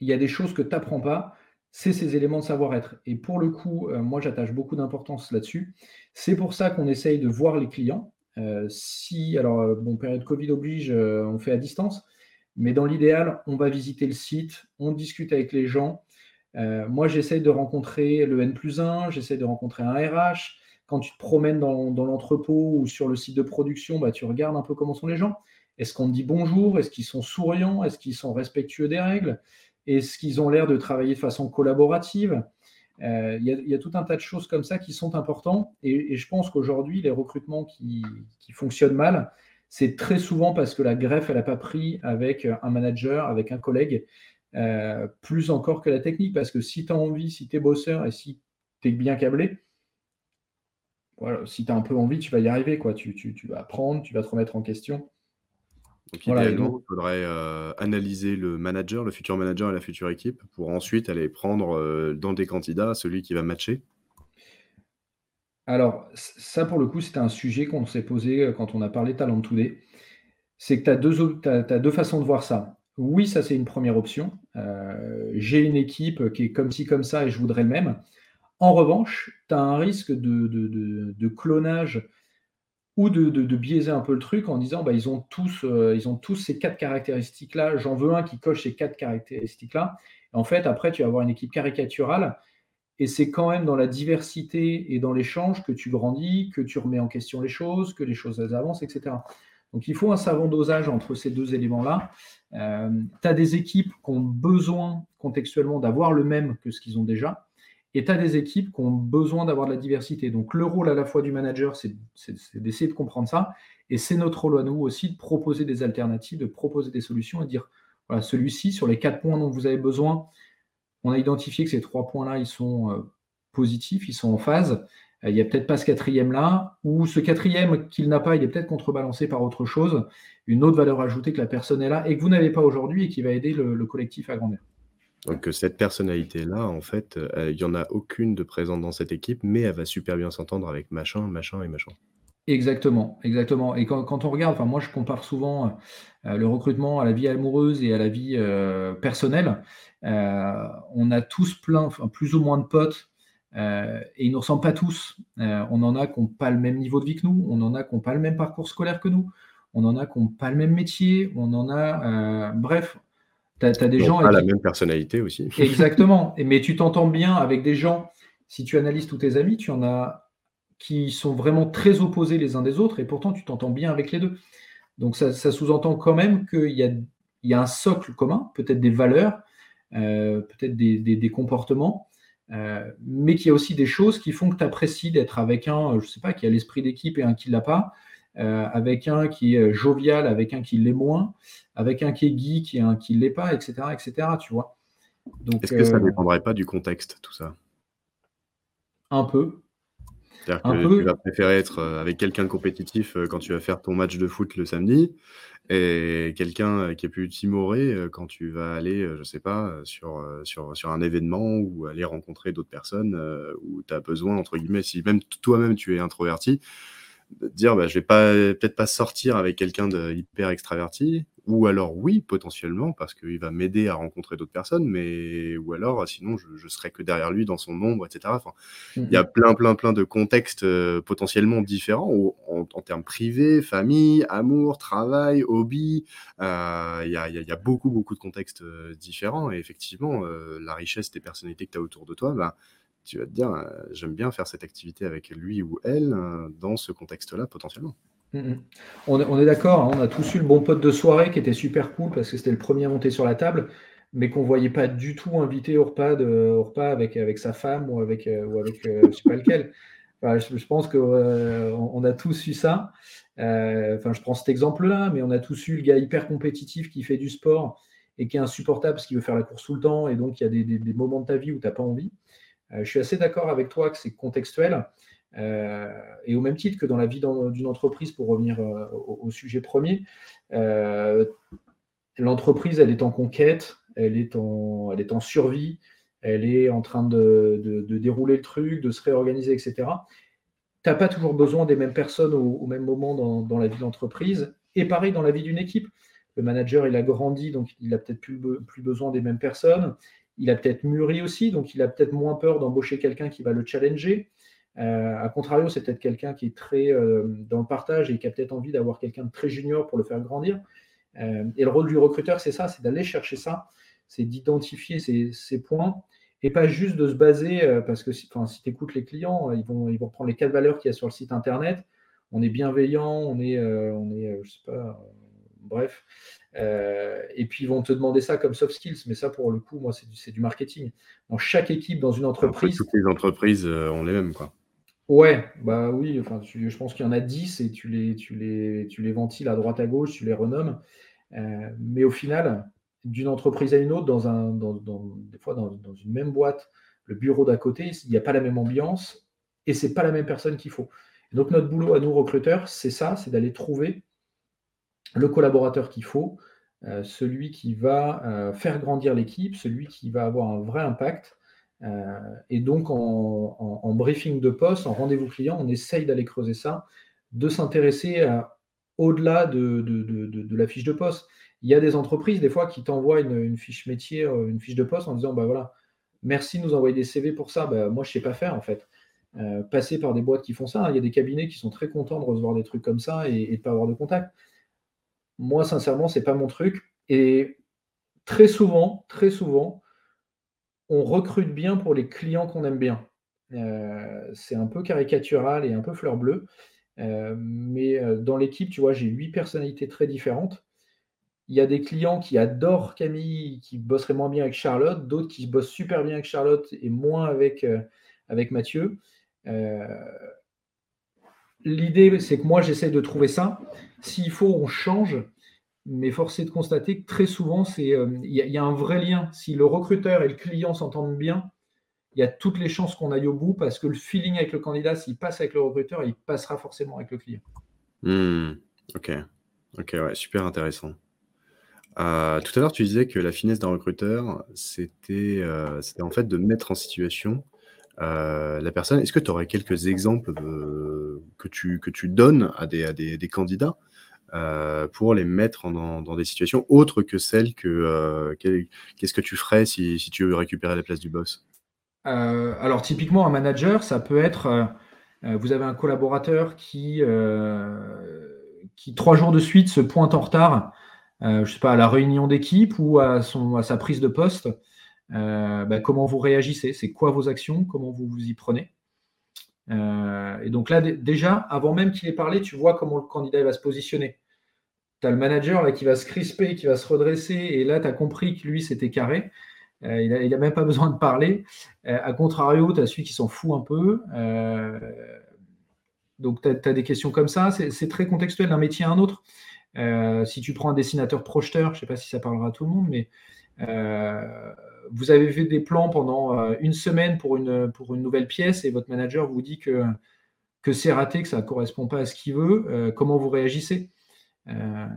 il y a des choses que tu n'apprends pas c'est ces éléments de savoir-être. Et pour le coup, euh, moi, j'attache beaucoup d'importance là-dessus. C'est pour ça qu'on essaye de voir les clients. Euh, si, alors, euh, bon, période Covid oblige, on fait à distance, mais dans l'idéal, on va visiter le site, on discute avec les gens. moi, j'essaye de rencontrer le N plus 1, j'essaye de rencontrer un RH. Quand tu te promènes dans, l'entrepôt ou sur le site de production, bah, tu regardes un peu comment sont les gens. Est-ce qu'on dit bonjour? Est-ce qu'ils sont souriants? Est-ce qu'ils sont respectueux des règles? Est-ce qu'ils ont l'air de travailler de façon collaborative? Euh, Il y, a tout un tas de choses comme ça qui sont importants. Et, je pense qu'aujourd'hui, les recrutements qui, fonctionnent mal, c'est très souvent parce que la greffe, elle n'a pas pris avec un manager, avec un collègue, euh, plus encore que la technique. Parce que si tu as envie, si tu es bosseur et si tu es bien câblé, voilà, si tu as un peu envie, tu vas y arriver. Quoi. Tu, tu vas apprendre, tu vas te remettre en question. Donc, idéalement, il faudrait euh, analyser le manager, le futur manager et la future équipe pour ensuite aller prendre euh, dans des candidats celui qui va matcher. Alors, ça, pour le coup, c'était un sujet qu'on s'est posé euh, quand on a parlé Talent Today. C'est que tu as, deux, as deux façons de voir ça. Oui, ça, c'est une première option. J'ai une équipe qui est comme ci, comme ça, et je voudrais le même. En revanche, tu as un risque de, clonage ou de, biaiser un peu le truc en disant bah, ils, ont tous, euh, tous ces quatre caractéristiques-là, j'en veux un qui coche ces quatre caractéristiques-là. En fait, après, tu vas avoir une équipe caricaturale et c'est quand même dans la diversité et dans l'échange que tu grandis, que tu remets en question les choses, que les choses avancent, etc. Donc il faut un savant dosage entre ces deux éléments-là. Euh, tu as des équipes qui ont besoin contextuellement d'avoir le même que ce qu'ils ont déjà. Et tu as des équipes qui ont besoin d'avoir de la diversité. Donc le rôle à la fois du manager, c'est d'essayer de comprendre ça. Et c'est notre rôle à nous aussi de proposer des alternatives, de proposer des solutions et de dire, voilà, celui-ci, sur les quatre points dont vous avez besoin, on a identifié que ces trois points-là, ils sont euh, positifs, ils sont en phase. Euh, il n'y a peut-être pas ce quatrième là, ou ce quatrième qu'il n'a pas, il est peut-être contrebalancé par autre chose, une autre valeur ajoutée que la personne est là et que vous n'avez pas aujourd'hui et qui va aider le collectif à grandir. Donc cette personnalité-là, en fait, euh, il n'y en a aucune de présente dans cette équipe, mais elle va super bien s'entendre avec machin, machin et machin. Exactement, exactement. Et quand, on regarde, enfin moi je compare souvent euh, le recrutement à la vie amoureuse et à la vie euh, personnelle. on a tous plein, plus ou moins de potes, et ils ne ressemblent pas tous. on en a qui n'ont pas le même niveau de vie que nous, on en a qui n'ont pas le même parcours scolaire que nous, on en a qui n'ont pas le même métier, on en a, bref, tu as, des gens. Pas la même personnalité aussi. *laughs* Exactement. Mais tu t'entends bien avec des gens, si tu analyses tous tes amis, tu en as qui sont vraiment très opposés les uns des autres et pourtant tu t'entends bien avec les deux. Donc ça, sous-entend quand même qu'il y a, il y a un socle commun, peut-être des valeurs, euh, peut-être des, comportements, euh, mais qu'il y a aussi des choses qui font que tu apprécies d'être avec un, je ne sais pas, qui a l'esprit d'équipe et un qui ne l'a pas, euh, avec un qui est jovial, avec un qui l'est moins, avec un qui est geek et un qui ne l'est pas, etc., etc. Tu vois. Est-ce que ça ne euh, dépendrait pas du contexte, tout ça? Un peu. C'est-à-dire que tu vas préférer être euh, avec quelqu'un de compétitif quand tu vas faire ton match de foot le samedi et quelqu'un qui est plus timoré quand tu vas aller, je sais pas, sur, sur, sur un événement ou aller rencontrer d'autres personnes où tu as besoin, entre guillemets, si même toi-même tu es introverti, de dire bah, je vais pas peut-être pas sortir avec quelqu'un de hyper extraverti ou alors oui potentiellement parce qu'il va m'aider à rencontrer d'autres personnes mais ou alors sinon je, je serai que derrière lui dans son ombre etc enfin il y a mmh plein plein plein de contextes euh, potentiellement différents en, termes privés famille amour travail hobby euh, il y, a, y, a, beaucoup beaucoup de contextes euh, différents et effectivement la richesse des personnalités que tu as autour de toi bah, tu vas te dire, euh, j'aime bien faire cette activité avec lui ou elle euh, dans ce contexte-là potentiellement. Mm, mm. On, est, d'accord, hein, on a tous eu le bon pote de soirée qui était super cool parce que c'était le premier à monter sur la table. mais qu'on ne voyait pas du tout invité au repas, de, au repas avec, avec sa femme ou avec, ou avec je ne sais pas lequel. je, pense qu'on a tous eu ça. enfin, je prends cet exemple-là, mais on a tous eu le gars hyper compétitif qui fait du sport et qui est insupportable parce qu'il veut faire la course tout le temps, et donc il y a des, moments de ta vie où tu n'as pas envie. Je suis assez d'accord avec toi que c'est contextuel. Euh, et au même titre que dans la vie d'une entreprise, pour revenir euh, au, sujet premier, euh, l'entreprise, elle est en conquête, elle est en, elle est en survie, elle est en train de, dérouler le truc, de se réorganiser, etc. Tu n'as pas toujours besoin des mêmes personnes au, même moment dans, dans, la vie de l'entreprise. Et pareil dans la vie d'une équipe. Le manager, il a grandi, donc il a peut-être plus, plus besoin des mêmes personnes. Il a peut-être mûri aussi, donc il a peut-être moins peur d'embaucher quelqu'un qui va le challenger. Euh, a contrario, c'est peut-être quelqu'un qui est très euh, dans le partage et qui a peut-être envie d'avoir quelqu'un de très junior pour le faire grandir. Euh, et le rôle du recruteur, c'est ça, c'est d'aller chercher ça, c'est d'identifier ces, points et pas juste de se baser, parce que si, si tu écoutes les clients, ils vont, ils prendre les quatre valeurs qu'il y a sur le site internet. On est bienveillant, on est, on est sais pas, bref. Et puis ils vont te demander ça comme soft skills, mais ça pour le coup, moi, c'est du, du, marketing. Dans chaque équipe, dans une entreprise. toutes les entreprises ont les mêmes, quoi. Ouais, bah oui, enfin, je pense qu'il y en a 10 et tu les, tu, les, tu les ventiles à droite à gauche, tu les renommes. Euh, mais au final, d'une entreprise à une autre, dans un, dans, des fois dans, une même boîte, le bureau d'à côté, il n'y a pas la même ambiance et c'est pas la même personne qu'il faut. donc notre boulot à nous recruteurs, c'est ça, c'est d'aller trouver le collaborateur qu'il faut, euh, celui qui va euh, faire grandir l'équipe, celui qui va avoir un vrai impact euh, et donc, en, briefing de poste, en rendez-vous client, on essaye d'aller creuser ça, de s'intéresser au-delà de, la fiche de poste. Il y a des entreprises, des fois, qui t'envoient une, fiche métier, une fiche de poste en disant, bah voilà, merci de nous envoyer des CV pour ça. Bah, moi, je ne sais pas faire, en fait. Passer par des boîtes qui font ça. Il y a des cabinets qui sont très contents de recevoir des trucs comme ça et, et de ne pas avoir de contact. Moi, sincèrement, ce n'est pas mon truc. Et très souvent, très souvent, on recrute bien pour les clients qu'on aime bien. Euh, c'est un peu caricatural et un peu fleur bleue. Euh, mais euh, dans l'équipe, tu vois, j'ai huit personnalités très différentes. Il y a des clients qui adorent Camille, qui bosseraient moins bien avec Charlotte, d'autres qui bossent super bien avec Charlotte et moins avec, avec Mathieu. L'idée, c'est que moi, j'essaie de trouver ça. S'il faut, on change mais force est de constater que très souvent, euh, il y, a un vrai lien. Si le recruteur et le client s'entendent bien, il y a toutes les chances qu'on aille au bout parce que le feeling avec le candidat, s'il passe avec le recruteur, il passera forcément avec le client. Hmm, ok, ok, ouais, super intéressant. Euh, tout à l'heure, tu disais que la finesse d'un recruteur, c'était euh, en fait de mettre en situation la personne. Est-ce que tu aurais quelques exemples que, tu, donnes à des, à des candidats euh, pour les mettre dans, des situations autres que celles que euh, qu'est-ce que tu ferais si, tu veux récupérer la place du boss? Euh, Alors typiquement un manager, ça peut être vous avez un collaborateur qui qui trois jours de suite se pointe en retard, je sais pas à la réunion d'équipe ou à son à sa prise de poste. Bah, comment vous réagissez C'est quoi vos actions Comment vous vous y prenez et donc là, déjà, avant même qu'il ait parlé, tu vois comment le candidat va se positionner tu as le manager là, qui va se crisper, qui va se redresser, et là, tu as compris que lui, c'était carré. Euh, il n'a même pas *laughs* besoin de parler. Euh, a contrario, tu as celui qui s'en fout un peu. Euh, donc, tu as, des questions comme ça. C'est très contextuel d'un métier à un autre. si tu prends un dessinateur projeteur, je ne sais pas si ça parlera à tout le monde, mais vous avez fait des plans pendant une semaine pour une, pour une nouvelle pièce et votre manager vous dit que, que c'est raté, que ça ne correspond pas à ce qu'il veut. comment vous réagissez? Euh,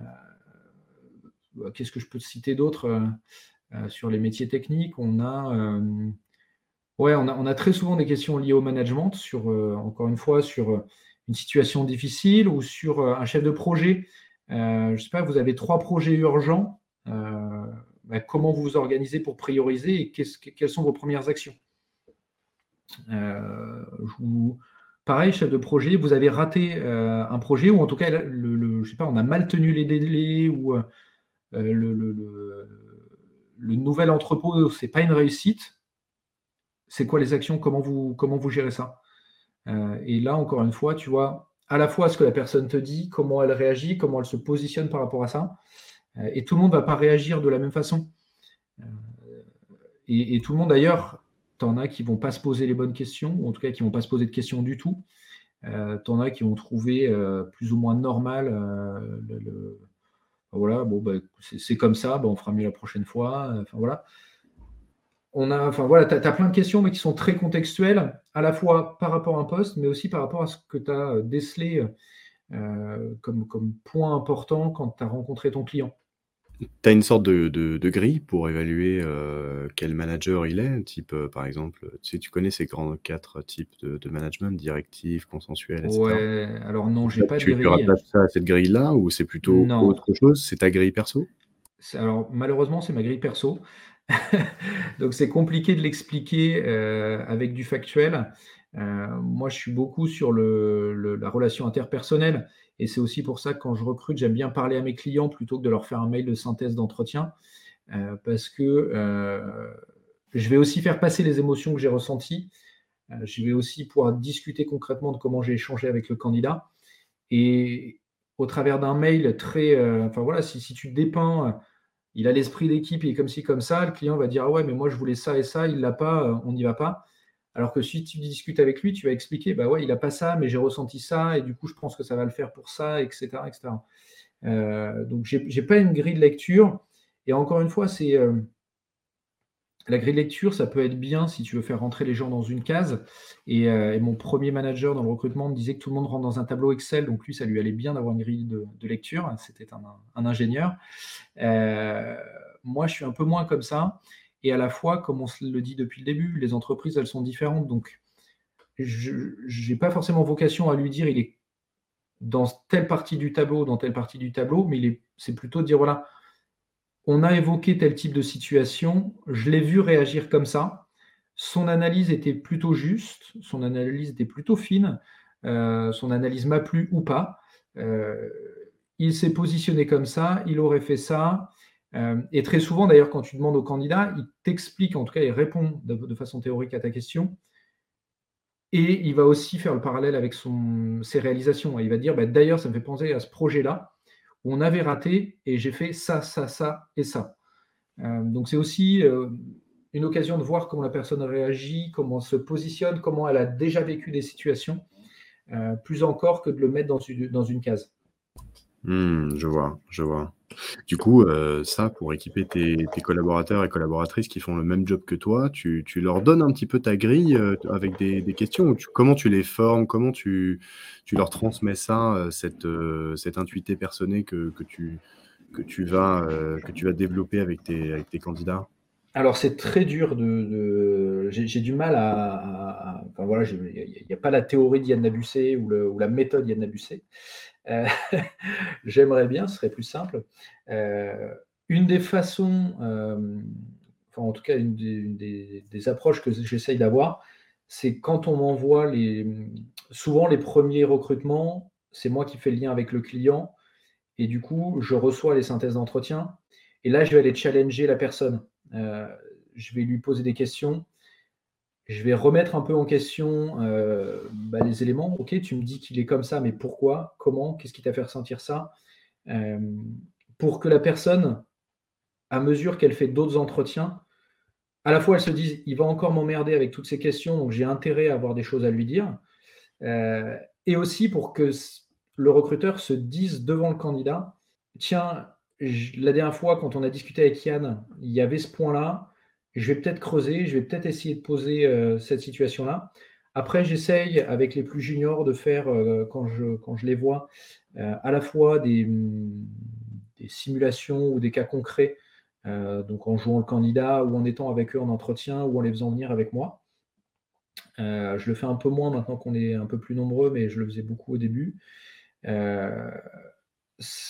qu'est-ce que je peux citer d'autre euh, euh, sur les métiers techniques? On a Ouais, on a, très souvent des questions liées au management, sur, encore une fois, sur une situation difficile ou sur un chef de projet. je ne sais pas, vous avez trois projets urgents. Bah, comment vous vous organisez pour prioriser et quelles sont vos premières actions vous, pareil, chef de projet, vous avez raté euh, un projet, ou en tout cas, on a mal tenu les délais, ou euh, le, nouvel entrepôt, ce n'est pas une réussite. C'est quoi les actions? Comment vous, comment vous gérez ça? Euh, Et là, encore une fois, tu vois à la fois ce que la personne te dit, comment elle réagit, comment elle se positionne par rapport à ça. Et tout le monde ne va pas réagir de la même façon. et, tout le monde d'ailleurs, tu en as qui vont pas se poser les bonnes questions, ou en tout cas qui vont pas se poser de questions du tout. Euh, tu en as qui vont trouver plus ou moins normal le, voilà, bon, bah, c'est comme ça, bah, on fera mieux la prochaine fois. Enfin, voilà. On a, enfin, voilà, tu as, plein de questions, mais qui sont très contextuelles, à la fois par rapport à un poste, mais aussi par rapport à ce que tu as décelé euh, comme, comme point important quand tu as rencontré ton client. Tu as une sorte de, de, grille pour évaluer euh, quel manager il est, type euh, par exemple, tu, sais, tu connais ces grands quatre types de, de management, directif, consensuel, etc. Ouais, alors non, j'ai pas de grille. Tu rattaches ça à cette grille-là ou c'est plutôt autre chose? C'est ta grille perso? Alors malheureusement, c'est ma grille perso. *laughs* Donc c'est compliqué de l'expliquer euh, avec du factuel. moi, je suis beaucoup sur le, la relation interpersonnelle. Et c'est aussi pour ça que quand je recrute, j'aime bien parler à mes clients plutôt que de leur faire un mail de synthèse d'entretien, euh, parce que euh, je vais aussi faire passer les émotions que j'ai ressenties. Euh, je vais aussi pouvoir discuter concrètement de comment j'ai échangé avec le candidat. Et au travers d'un mail très... enfin voilà, si, tu dépeins il a l'esprit d'équipe, il est comme ci, comme ça, le client va dire ah ouais, mais moi je voulais ça et ça, il l'a pas, on n'y va pas. Alors que si tu discutes avec lui, tu vas expliquer, bah ouais, il n'a pas ça, mais j'ai ressenti ça, et du coup, je pense que ça va le faire pour ça, etc. etc. Euh, donc, je n'ai pas une grille de lecture. Et encore une fois, c'est euh, la grille de lecture, ça peut être bien si tu veux faire rentrer les gens dans une case. Et, euh, mon premier manager dans le recrutement me disait que tout le monde rentre dans un tableau Excel, donc lui, ça lui allait bien d'avoir une grille de, lecture. C'était un, un, ingénieur. moi, je suis un peu moins comme ça. Et à la fois, comme on le dit depuis le début, les entreprises, elles sont différentes. Donc, je n'ai pas forcément vocation à lui dire il est dans telle partie du tableau, dans telle partie du tableau, mais c'est plutôt de dire voilà, on a évoqué tel type de situation, je l'ai vu réagir comme ça, son analyse était plutôt juste, son analyse était plutôt fine, euh, son analyse m'a plu ou pas. Euh, il s'est positionné comme ça, il aurait fait ça, euh, et très souvent, d'ailleurs, quand tu demandes au candidat, il t'explique, en tout cas, il répond de, façon théorique à ta question. Et il va aussi faire le parallèle avec ses réalisations. il va dire, bah, d'ailleurs, ça me fait penser à ce projet-là, où on avait raté et j'ai fait ça, ça, ça et ça. Euh, donc c'est aussi euh, une occasion de voir comment la personne réagit, comment elle se positionne, comment elle a déjà vécu des situations, plus encore que de le mettre dans une case. Hmm, je vois, je vois. Du coup, euh, ça, pour équiper tes, collaborateurs et collaboratrices qui font le même job que toi, tu, leur donnes un petit peu ta grille euh, avec des, questions. comment tu les formes, comment tu, leur transmets ça, euh, cette, intuité personnelle que, tu, vas, développer avec tes candidats? Alors c'est très dur de, j'ai du mal à, voilà, il n'y a, pas la théorie d'Yann Nabussé ou, la méthode Yann Nabussé. Euh, *laughs* j'aimerais bien, ce serait plus simple. Euh, une des façons, euh, enfin en tout cas une des, approches que j'essaye d'avoir, c'est quand on m'envoie les, souvent les premiers recrutements, c'est moi qui fais le lien avec le client, et du coup je reçois les synthèses d'entretien, et là je vais aller challenger la personne. Je vais lui poser des questions je vais remettre un peu en question euh, bah, les éléments. Ok, tu me dis qu'il est comme ça, mais pourquoi? Comment? Qu'est-ce qui t'a fait ressentir ça? Euh, Pour que la personne, à mesure qu'elle fait d'autres entretiens, à la fois elle se dise il va encore m'emmerder avec toutes ces questions, donc j'ai intérêt à avoir des choses à lui dire. Euh, et aussi pour que le recruteur se dise devant le candidat tiens, la dernière fois, quand on a discuté avec Yann, il y avait ce point-là je vais peut-être creuser, je vais peut-être essayer de poser euh, cette situation-là. Après, j'essaye avec les plus juniors de faire, euh, quand, je, les vois, euh, à la fois des, des, simulations ou des cas concrets, donc en jouant le candidat ou en étant avec eux en entretien ou en les faisant venir avec moi. je le fais un peu moins maintenant qu'on est un peu plus nombreux, mais je le faisais beaucoup au début.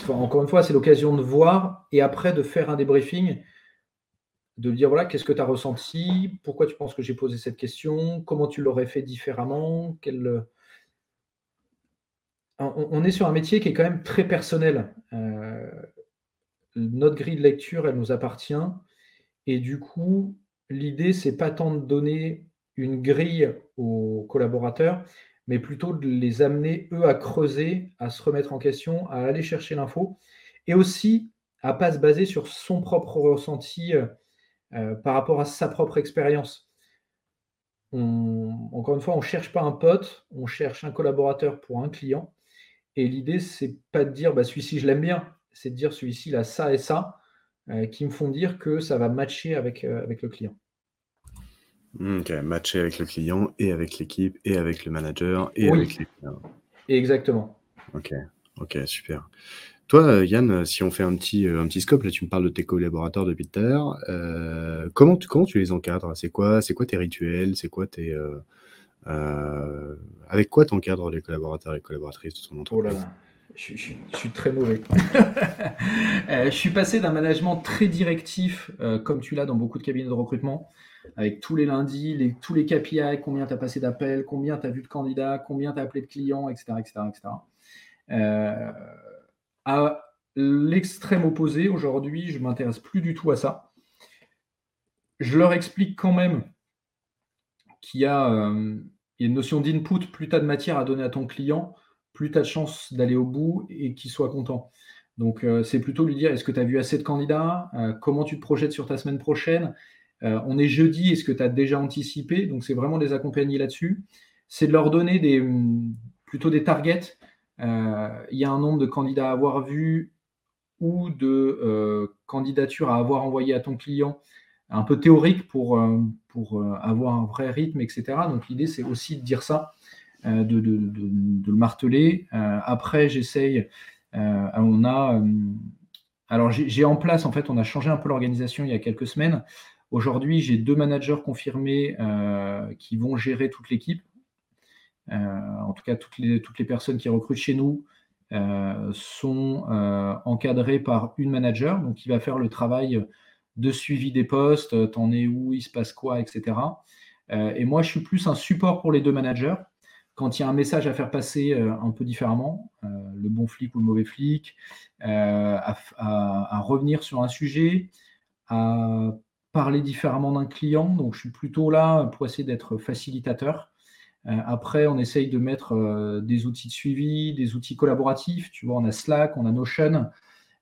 Encore une fois, c'est l'occasion de voir et après de faire un débriefing de dire voilà, qu'est-ce que tu as ressenti, pourquoi tu penses que j'ai posé cette question, comment tu l'aurais fait différemment, quel... on, est sur un métier qui est quand même très personnel. Euh, notre grille de lecture, elle nous appartient. Et du coup, l'idée, c'est pas tant de donner une grille aux collaborateurs, mais plutôt de les amener, eux, à creuser, à se remettre en question, à aller chercher l'info, et aussi à pas se baser sur son propre ressenti. Euh, par rapport à sa propre expérience. encore une fois, on ne cherche pas un pote, on cherche un collaborateur pour un client. Et l'idée, c'est pas de dire bah, celui-ci, je l'aime bien, c'est de dire celui-ci, il a ça et ça, qui me font dire que ça va matcher avec le client. Ok, matcher avec le client et avec l'équipe et avec le manager et avec les clients. Exactement. Ok, ok, super. Toi, euh, Yann, euh, si on fait un petit, euh, un petit scope, là tu me parles de tes collaborateurs depuis tout à l'heure, comment, tu, comment tu les encadres? C'est quoi, c'est quoi tes rituels? C'est quoi tes, avec quoi tu encadres les collaborateurs et collaboratrices de ton entreprise? Oh là là, je, suis très mauvais. *laughs* je suis passé d'un management très directif, comme tu l'as dans beaucoup de cabinets de recrutement, avec tous les lundis, tous les KPI, combien tu as passé d'appels, combien tu as vu de candidats, combien tu as appelé de clients, etc. etc., etc. à l'extrême opposé, aujourd'hui, je ne m'intéresse plus du tout à ça. Je leur explique quand même qu'il y, a euh, une notion d'input, plus tu as de matière à donner à ton client, plus tu as de chances d'aller au bout et qu'il soit content. Donc, euh, c'est plutôt lui dire est-ce que tu as vu assez de candidats? Euh, Comment tu te projettes sur ta semaine prochaine? Euh, on est jeudi, est-ce que tu as déjà anticipé? Donc, c'est vraiment les accompagner là-dessus. C'est de leur donner plutôt des targets. Euh, il y a un nombre de candidats à avoir vus ou de euh, candidatures à avoir envoyées à ton client, un peu théorique pour, pour avoir un vrai rythme, etc. Donc, l'idée, c'est aussi de dire ça, de, le marteler. après, j'essaye. on a. alors, j'ai en place, en fait, on a changé un peu l'organisation il y a quelques semaines. Aujourd'hui, j'ai deux managers confirmés euh, qui vont gérer toute l'équipe. Euh, en tout cas, toutes les, personnes qui recrutent chez nous euh, sont encadrées par une manager, donc qui va faire le travail de suivi des postes, t'en es où, il se passe quoi, etc. et moi, je suis plus un support pour les deux managers. Quand il y a un message à faire passer un peu différemment, le bon flic ou le mauvais flic, à, à, revenir sur un sujet, à parler différemment d'un client. Donc, je suis plutôt là pour essayer d'être facilitateur. Euh, après, on essaye de mettre euh, des outils de suivi, des outils collaboratifs. Tu vois, on a Slack, on a Notion.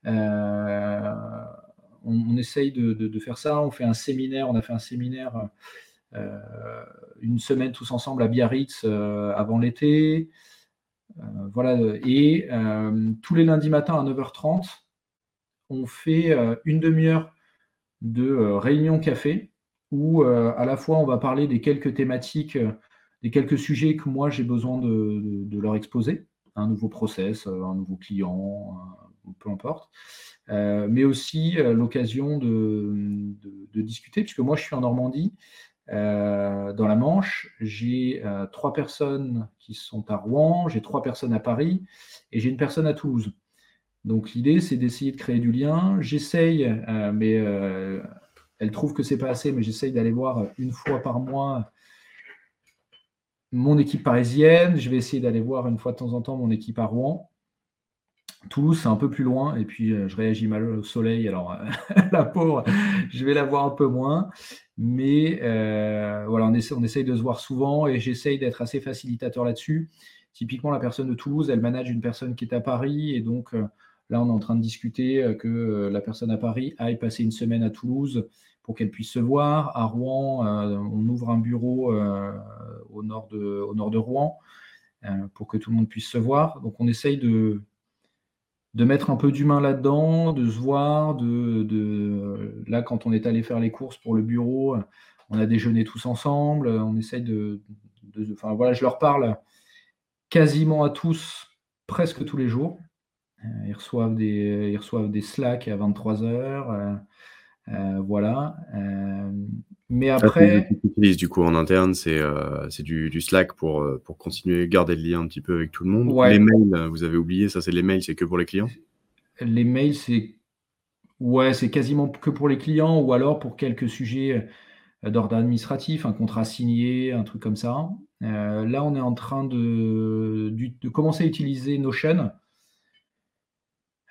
Euh, on, essaye de, faire ça. On fait un séminaire. On a fait un séminaire une semaine tous ensemble à Biarritz avant l'été. voilà. Et tous les lundis matins à 9h30, on fait une demi-heure de euh, réunion café où euh, à la fois on va parler des quelques thématiques, euh, des quelques sujets que moi j'ai besoin de, leur exposer, un nouveau process, un nouveau client, peu importe, mais aussi l'occasion de, discuter, puisque moi je suis en Normandie, dans la Manche, j'ai trois personnes qui sont à Rouen, j'ai trois personnes à Paris et j'ai une personne à Toulouse. Donc l'idée, c'est d'essayer de créer du lien. J'essaye, euh, mais euh, elle trouve que c'est pas assez, mais j'essaye d'aller voir une fois par mois mon équipe parisienne. Je vais essayer d'aller voir une fois de temps en temps mon équipe à Rouen. Toulouse, c'est un peu plus loin, et puis euh, je réagis mal au soleil, alors *laughs* la pauvre, je vais la voir un peu moins. Mais voilà, on essaye, on essaye de se voir souvent, et j'essaye d'être assez facilitateur là-dessus. Typiquement, la personne de Toulouse, elle manage une personne qui est à Paris, et donc Là, on est en train de discuter euh, que euh, la personne à Paris aille passer une semaine à Toulouse pour qu'elle puisse se voir. À Rouen, euh, on ouvre un bureau au, nord de, au nord de Rouen pour que tout le monde puisse se voir. Donc on essaye de, de mettre un peu d'humain là-dedans, de se voir. De, Là, quand on est allé faire les courses pour le bureau, on a déjeuné tous ensemble. On essaye de, Enfin voilà, je leur parle quasiment à tous, presque tous les jours. Euh, ils, reçoivent des, ils reçoivent des Slack à 23 heures. Euh, euh, voilà. mais après. Ce utilisent du coup en interne, c'est du, du, Slack pour, pour continuer à garder le lien un petit peu avec tout le monde. Les mails, vous avez oublié, ça c'est les mails, c'est que pour les clients? Les mails, c'est ouais, c'est quasiment que pour les clients ou alors pour quelques sujets d'ordre administratif, un contrat signé, un truc comme ça. là, on est en train de, de commencer à utiliser Notion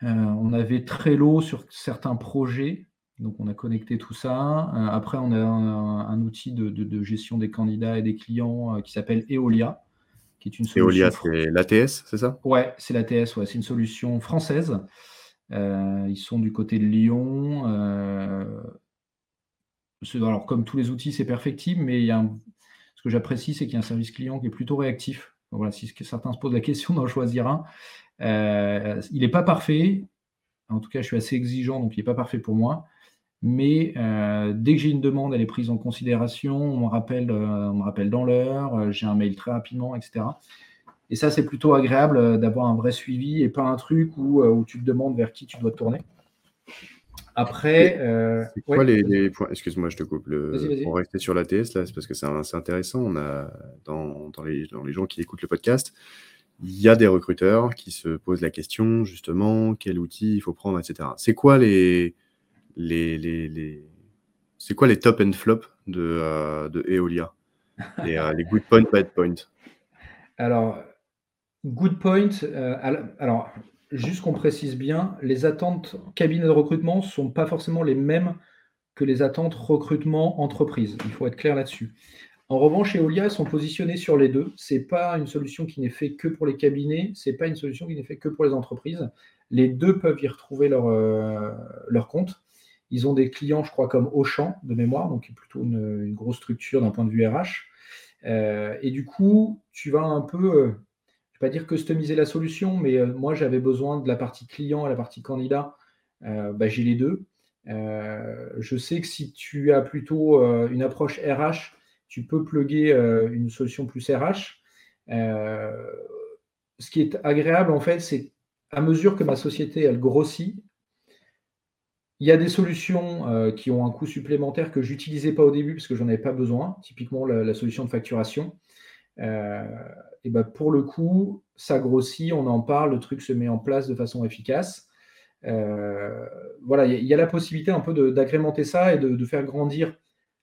on avait Trello sur certains projets, donc on a connecté tout ça. Euh, après, on a un, outil de, gestion des candidats et des clients euh, qui s'appelle Eolia, qui est une solution. Eolia, c'est l'ATS, c'est ça? Ouais, c'est l'ATS, ouais, c'est une solution française. ils sont du côté de Lyon. alors, comme tous les outils, c'est perfectible, mais il y a ce que j'apprécie, c'est qu'il y a un service client qui est plutôt réactif. voilà, si certains se posent la question *laughs* d'en choisir un, euh, il n'est pas parfait. En tout cas, je suis assez exigeant, donc il n'est pas parfait pour moi. Mais euh, dès que j'ai une demande, elle est prise en considération, on me rappelle, on me rappelle dans l'heure, j'ai un mail très rapidement, etc. Et ça, c'est plutôt agréable d'avoir un vrai suivi et pas un truc où, où tu te demandes vers qui tu dois te tourner. Après. Euh, c'est quoi les, points? Excuse-moi, je te coupe. Le... Pour rester sur l'ATS, là, c'est parce que c'est intéressant. On a, dans, les, les gens qui écoutent le podcast, il y a des recruteurs qui se posent la question, justement, quel outil il faut prendre, etc. C'est quoi les. les, les, C'est quoi les top and flop de, euh, de Eolia? Les, euh, les good point, bad point Alors, good point. alors, juste qu'on précise bien, les attentes cabinet de recrutement ne sont pas forcément les mêmes que les attentes recrutement entreprise. Il faut être clair là-dessus. En revanche, Eolia sont positionnés sur les deux. Ce n'est pas une solution qui n'est faite que pour les cabinets, ce n'est pas une solution qui n'est faite que pour les entreprises. Les deux peuvent y retrouver leur, euh, compte. Ils ont des clients, je crois, comme Auchan de mémoire, donc plutôt une, grosse structure d'un point de vue RH. Euh, et du coup, tu vas un peu euh, pas dire customiser la solution, mais moi j'avais besoin de la partie client et la partie candidat. Bah, j'ai les deux. Je sais que si tu as plutôt une approche RH, tu peux plugger une solution plus RH. ce qui est agréable en fait, c'est à mesure que ma société elle grossit, il y a des solutions qui ont un coût supplémentaire que j'utilisais pas au début parce que j'en avais pas besoin. Typiquement la, solution de facturation et ben pour le coup, ça grossit, on en parle, le truc se met en place de façon efficace. Euh, voilà, il y, a la possibilité un peu d'agrémenter ça et de, faire grandir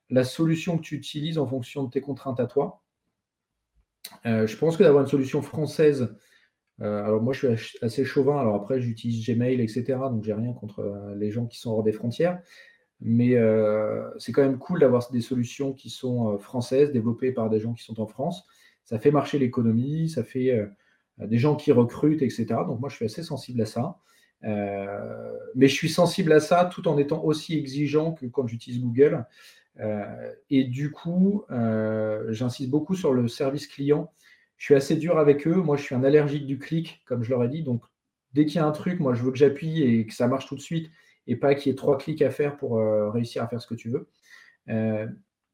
la solution que tu utilises en fonction de tes contraintes à toi. Euh, je pense que d'avoir une solution française, euh, alors moi je suis assez chauvin, alors après j'utilise Gmail, etc. Donc j'ai rien contre les gens qui sont hors des frontières. Mais c'est quand même cool d'avoir des solutions qui sont françaises, développées par des gens qui sont en France ça fait marcher l'économie, ça fait euh, des gens qui recrutent, etc. Donc moi, je suis assez sensible à ça. Euh, mais je suis sensible à ça tout en étant aussi exigeant que quand j'utilise Google. Euh, et du coup, j'insiste beaucoup sur le service client. Je suis assez dur avec eux. Moi, je suis un allergique du clic, comme je leur ai dit. Donc, dès qu'il y a un truc, moi, je veux que j'appuie et que ça marche tout de suite et pas qu'il y ait trois clics à faire pour réussir à faire ce que tu veux.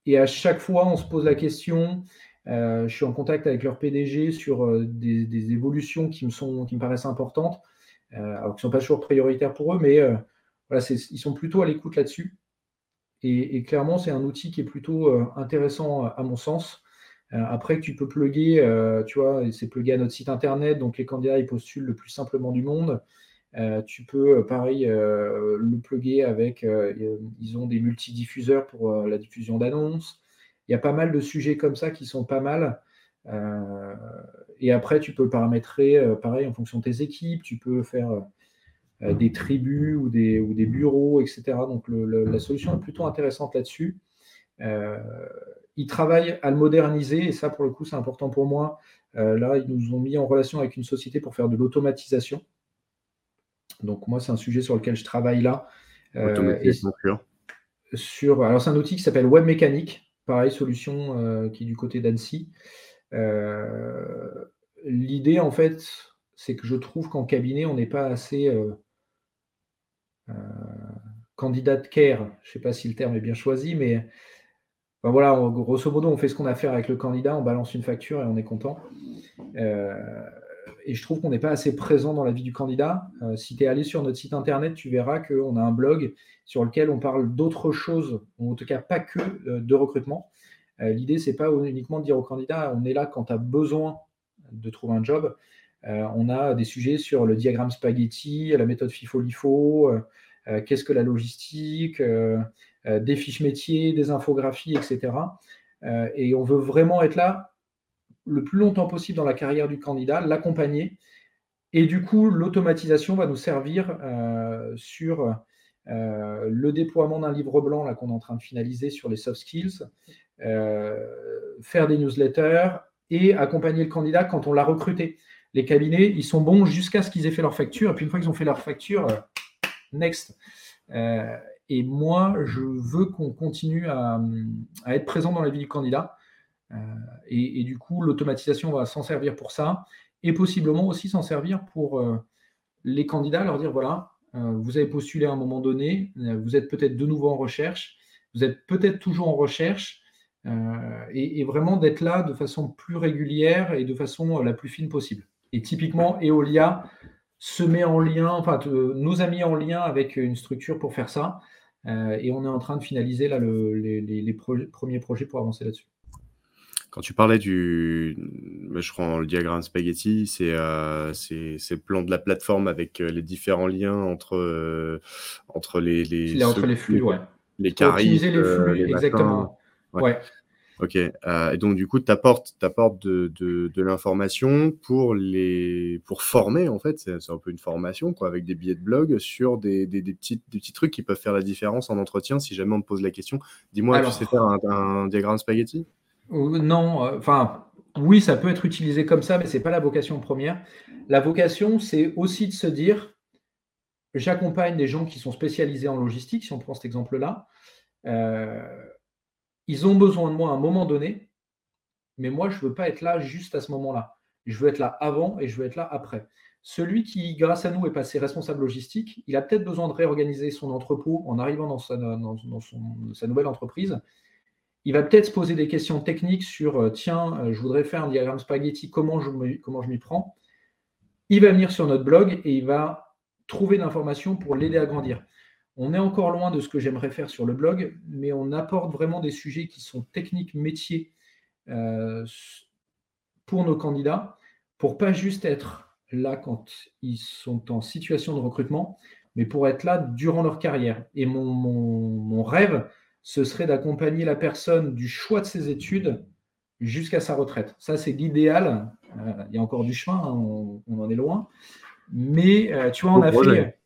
et à chaque fois, on se pose la question euh, je suis en contact avec leur PDG sur euh, des, évolutions qui me, sont, qui me paraissent importantes, euh, alors qui ne sont pas toujours prioritaires pour eux, mais ils sont plutôt à l'écoute là-dessus. Et, clairement, c'est un outil qui est plutôt intéressant à mon sens. après, tu peux plugger, tu vois, c'est plugué à notre site internet, donc les candidats ils postulent le plus simplement du monde. tu peux, pareil, le plugger avec, ils ont des multidiffuseurs pour la diffusion d'annonces il y a pas mal de sujets comme ça qui sont pas mal. Euh, et après, tu peux paramétrer, euh, pareil, en fonction de tes équipes, tu peux faire euh, des tribus ou des, ou des, bureaux, etc. Donc la solution est plutôt intéressante là-dessus. ils travaillent à le moderniser, et ça, pour le coup, c'est important pour moi. là, ils nous ont mis en relation avec une société pour faire de l'automatisation. Donc moi, c'est un sujet sur lequel je travaille là. sur, alors c'est un outil qui s'appelle Web Mécanique. Pareil, solution euh, qui est du côté d'Annecy. Euh, l'idée, en fait, c'est que je trouve qu'en cabinet, on n'est pas assez euh, candidat de care. Je ne sais pas si le terme est bien choisi, mais voilà, grosso modo, on fait ce qu'on a à faire avec le candidat, on balance une facture et on est content et je trouve qu'on n'est pas assez présent dans la vie du candidat. Euh, si tu es allé sur notre site internet, tu verras qu'on a un blog sur lequel on parle d'autres choses, en tout cas pas que euh, de recrutement. Euh, l'idée, c'est pas uniquement de dire au candidat, on est là quand tu as besoin de trouver un job. On a des sujets sur le diagramme spaghetti, la méthode FIFO-LIFO, qu'est-ce que la logistique, des fiches métiers, des infographies, etc. et on veut vraiment être là le plus longtemps possible dans la carrière du candidat, l'accompagner. Et du coup, l'automatisation va nous servir euh, sur euh, le déploiement d'un livre blanc qu'on est en train de finaliser sur les soft skills, euh, faire des newsletters et accompagner le candidat quand on l'a recruté. Les cabinets, ils sont bons jusqu'à ce qu'ils aient fait leur facture. Et puis une fois qu'ils ont fait leur facture, next. et et moi, je veux qu'on continue à, être présent dans la vie du candidat. Euh, et, du coup, l'automatisation va s'en servir pour ça et possiblement aussi s'en servir pour euh, les candidats, leur dire voilà, euh, vous avez postulé à un moment donné, vous êtes peut-être de nouveau en recherche, vous êtes peut-être toujours en recherche, et, vraiment d'être là de façon plus régulière et de façon la plus fine possible. Et typiquement, Eolia se met en lien, enfin, nous a mis en lien avec une structure pour faire ça. Euh, et on est en train de finaliser là, les, premiers projets pour avancer là-dessus. Quand tu parlais du, je crois le diagramme spaghetti, euh, c'est c'est le plan de la plateforme avec euh, les différents liens entre entre les les, entre les flux, ouais. Les carrés, les flux, exactement. ouais. Ok. Euh, et donc, du coup, tu apportes, de, de, de l'information pour, les, pour former, en fait. C'est un peu une formation, quoi, avec des billets de blog sur des, des, des, petits, des petits trucs qui peuvent faire la différence en entretien. Si jamais on me pose la question, dis-moi, tu sais faire un, diagramme spaghetti? Non. Euh, enfin, oui, ça peut être utilisé comme ça, mais ce n'est pas la vocation première. La vocation, c'est aussi de se dire j'accompagne des gens qui sont spécialisés en logistique, si on prend cet exemple-là. Ils ont besoin de moi à un moment donné, mais moi, je ne veux pas être là juste à ce moment-là. Je veux être là avant et je veux être là après. Celui qui, grâce à nous, est passé responsable logistique, il a peut-être besoin de réorganiser son entrepôt en arrivant dans sa, nouvelle entreprise. Il va peut-être se poser des questions techniques sur euh, tiens, euh, je voudrais faire un diagramme spaghetti, comment je m'y prends. Il va venir sur notre blog et il va trouver l'information pour l'aider à grandir. On est encore loin de ce que j'aimerais faire sur le blog, mais on apporte vraiment des sujets qui sont techniques, métiers euh, pour nos candidats, pour pas juste être là quand ils sont en situation de recrutement, mais pour être là durant leur carrière. Et mon, rêve, ce serait d'accompagner la personne du choix de ses études jusqu'à sa retraite. Ça, c'est l'idéal. Euh, il y a encore du chemin, hein, on, en est loin. Mais euh, tu vois, on a fait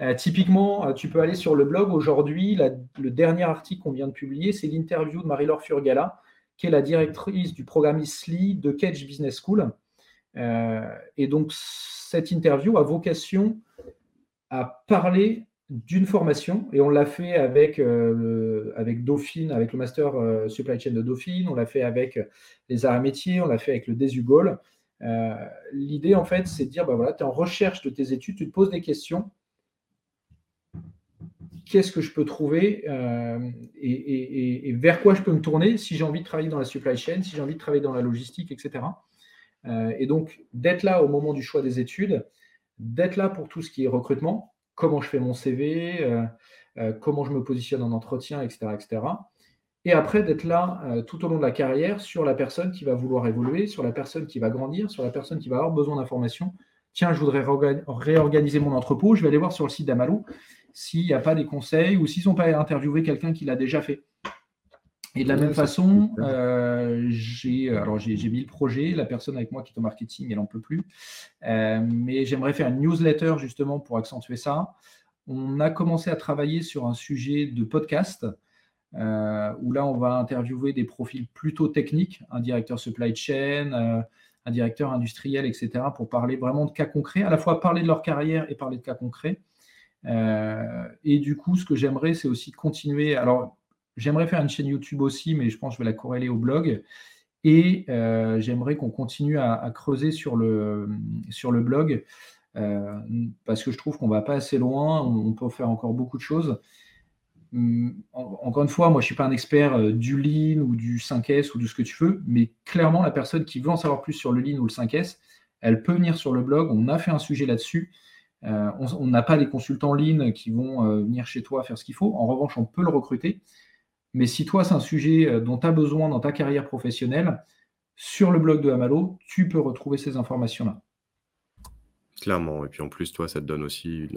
euh, typiquement, euh, tu peux aller sur le blog. Aujourd'hui, le dernier article qu'on vient de publier, c'est l'interview de Marie-Laure Furgala, qui est la directrice du programme ISLI de Cage Business School. Euh, et donc, cette interview a vocation à parler d'une formation, et on l'a fait avec, avec Dauphine, avec le master supply chain de Dauphine, on l'a fait avec les arts et métiers, on l'a fait avec le DESUGOL. L'idée, en fait, c'est de dire, bah voilà, tu es en recherche de tes études, tu te poses des questions, qu'est-ce que je peux trouver euh, et, vers quoi je peux me tourner si j'ai envie de travailler dans la supply chain, si j'ai envie de travailler dans la logistique, etc. Euh, et donc, d'être là au moment du choix des études, d'être là pour tout ce qui est recrutement, comment je fais mon CV, euh, comment je me positionne en entretien, etc. etc. Et après, d'être là tout au long de la carrière sur la personne qui va vouloir évoluer, sur la personne qui va grandir, sur la personne qui va avoir besoin d'informations. Tiens, je voudrais réorganiser mon entrepôt, je vais aller voir sur le site d'Amalou s'il n'y a pas des conseils ou s'ils n'ont pas interviewé quelqu'un qui l'a déjà fait. Et de la même façon, euh, j'ai mis le projet, la personne avec moi qui est au marketing, elle n'en peut plus. Euh, mais j'aimerais faire une newsletter justement pour accentuer ça. On a commencé à travailler sur un sujet de podcast euh, où là on va interviewer des profils plutôt techniques, un directeur supply chain, un directeur industriel, etc., pour parler vraiment de cas concrets, à la fois parler de leur carrière et parler de cas concrets. Euh, et du coup, ce que j'aimerais, c'est aussi continuer. Alors, j'aimerais faire une chaîne YouTube aussi, mais je pense que je vais la corréler au blog. Et euh, j'aimerais qu'on continue à, creuser sur le, sur le blog euh, parce que je trouve qu'on ne va pas assez loin. On, peut faire encore beaucoup de choses. Hum, encore une fois, moi, je ne suis pas un expert du Lean ou du 5S ou de ce que tu veux, mais clairement, la personne qui veut en savoir plus sur le Lean ou le 5S, elle peut venir sur le blog. On a fait un sujet là-dessus. Euh, on n'a pas des consultants ligne qui vont euh, venir chez toi faire ce qu'il faut. En revanche, on peut le recruter. Mais si toi, c'est un sujet euh, dont tu as besoin dans ta carrière professionnelle, sur le blog de Amalo, tu peux retrouver ces informations-là. Clairement. Et puis en plus, toi, ça te donne aussi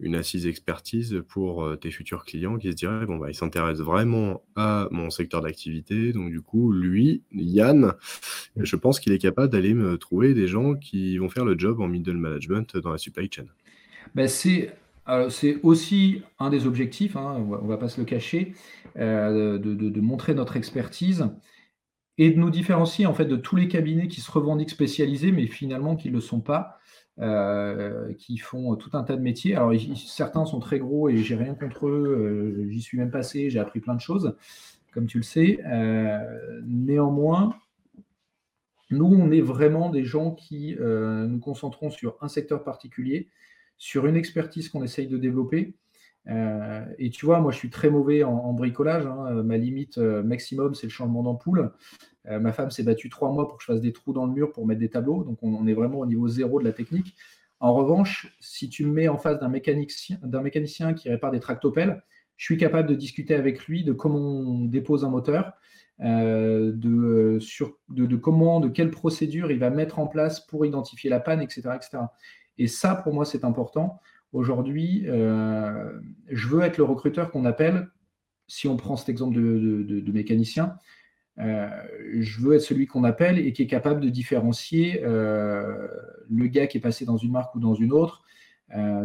une, assise expertise pour euh, tes futurs clients qui se diraient, bon, bah, il s'intéresse vraiment à mon secteur d'activité. Donc du coup, lui, Yann, je pense qu'il est capable d'aller me trouver des gens qui vont faire le job en middle management dans la supply chain. Ben, c'est aussi un des objectifs, hein, on ne va pas se le cacher, euh, de, montrer notre expertise. et de nous différencier en fait de tous les cabinets qui se revendiquent spécialisés, mais finalement qui ne le sont pas, euh, qui font tout un tas de métiers. Alors certains sont très gros et j'ai rien contre eux, euh, j'y suis même passé, j'ai appris plein de choses, comme tu le sais. Euh, néanmoins, nous, on est vraiment des gens qui nous concentrons sur un secteur particulier, sur une expertise qu'on essaye de développer. Et tu vois, moi, je suis très mauvais en, bricolage. Hein. Ma limite maximum, c'est le changement d'ampoule. Euh, ma femme s'est battue trois mois pour que je fasse des trous dans le mur pour mettre des tableaux. Donc, on, est vraiment au niveau zéro de la technique. En revanche, si tu me mets en face d'un mécanicien, mécanicien qui répare des tractopelles, je suis capable de discuter avec lui de comment on dépose un moteur, euh, de, sur, de, comment, de quelle procédure il va mettre en place pour identifier la panne, etc. etc. Et ça, pour moi, c'est important. Aujourd'hui, euh, je veux être le recruteur qu'on appelle, si on prend cet exemple de mécanicien, euh, je veux être celui qu'on appelle et qui est capable de différencier euh, le gars qui est passé dans une marque ou dans une autre.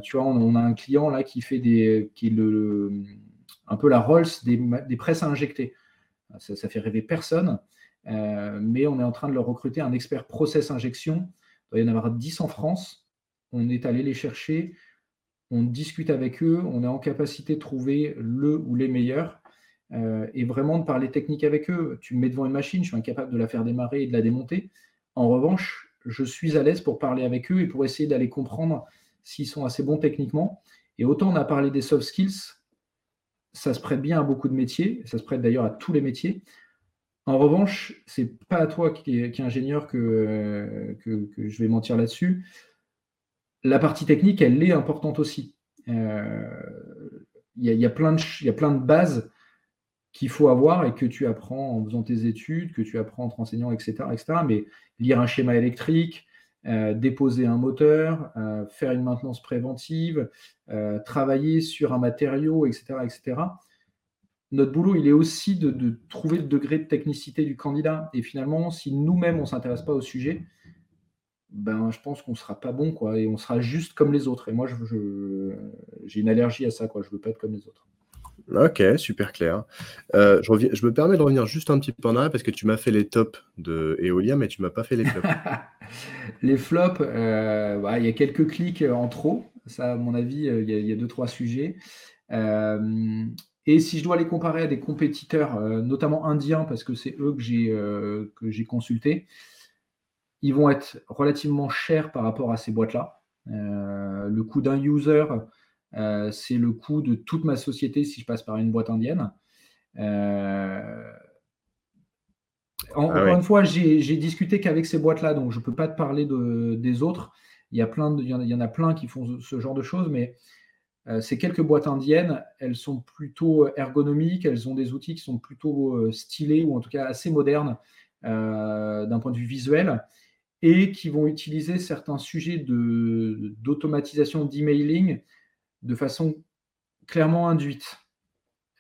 Tu vois, on, a un client là qui fait des, qui le, un peu la Rolls des, des presses à injecter. Ça, ça fait rêver personne, mais on est en train de leur recruter un expert process injection. Il doit y en avoir 10 en France. On est allé les chercher, on discute avec eux, on est en capacité de trouver le ou les meilleurs. Euh, et vraiment de parler technique avec eux. Tu me mets devant une machine, je suis incapable de la faire démarrer et de la démonter. En revanche, je suis à l'aise pour parler avec eux et pour essayer d'aller comprendre s'ils sont assez bons techniquement. Et autant on a parlé des soft skills, ça se prête bien à beaucoup de métiers, ça se prête d'ailleurs à tous les métiers. En revanche, c'est pas à toi qui est, ingénieur que, que, je vais mentir là-dessus. La partie technique, elle est importante aussi. Euh, il y, a plein de, y a de bases qu'il faut avoir et que tu apprends en faisant tes études, que tu apprends en te renseignant, etc. etc. mais lire un schéma électrique, euh, déposer un moteur, euh, faire une maintenance préventive, travailler sur un matériau, etc., etc. Notre boulot, il est aussi de, trouver le degré de technicité du candidat. Et finalement, si nous-mêmes, on ne s'intéresse pas au sujet, ben, je pense qu'on ne sera pas bon, quoi, et on sera juste comme les autres. Et moi, j'ai je, une allergie à ça, quoi. Je ne veux pas être comme les autres. Ok, super clair. Euh, je, reviens, je me permets de revenir juste un petit peu en arrière parce que tu m'as fait les tops de Eolia, mais tu m'as pas fait les flops. *laughs* les flops, euh, bah, il y a quelques clics en trop. Ça, à mon avis, euh, il y, a deux, trois sujets. et si je dois les comparer à des compétiteurs, notamment indiens, parce que c'est eux que j'ai que j'ai consultés, ils vont être relativement chers par rapport à ces boîtes-là. le coût d'un user euh, c'est le coût de toute ma société si je passe par une boîte indienne. Euh, ah encore une fois, j'ai discuté qu'avec ces boîtes-là, donc je ne peux pas te parler des autres. Il y, a plein il, y en, a, plein qui font ce genre de choses, mais euh, ces quelques boîtes indiennes, elles sont plutôt ergonomiques, elles ont des outils qui sont plutôt stylés ou en tout cas assez modernes d'un point de vue visuel et qui vont utiliser certains sujets d'automatisation d'emailing de façon clairement induite.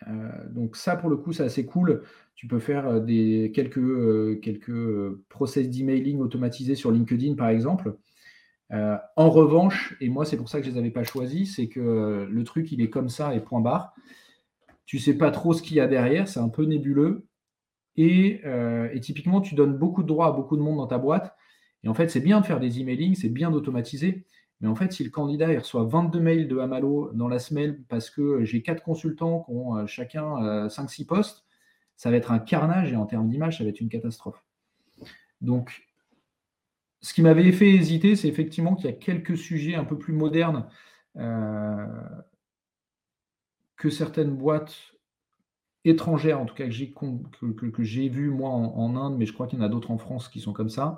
Euh, donc ça, pour le coup, c'est assez cool. Tu peux faire euh, des, quelques, euh, quelques process d'emailing automatisés sur LinkedIn, par exemple. en revanche, et moi, c'est pour ça que je ne les avais pas choisis, c'est que le truc, il est comme ça et point barre. Tu ne sais pas trop ce qu'il y a derrière, c'est un peu nébuleux. Et, et, typiquement, tu donnes beaucoup de droits à beaucoup de monde dans ta boîte. Et en fait, c'est bien de faire des emailing, c'est bien d'automatiser. Mais en fait, si le candidat reçoit 22 mails de Hamalo dans la semaine parce que j'ai quatre consultants qui ont euh, chacun 5-6 euh, postes, ça va être un carnage et en termes d'image, ça va être une catastrophe. Donc, ce qui m'avait fait hésiter, c'est effectivement qu'il y a quelques sujets un peu plus modernes euh, que certaines boîtes étrangères, en tout cas que j'ai, que, vu moi en, Inde, mais je crois qu'il y en a d'autres en France qui sont comme ça.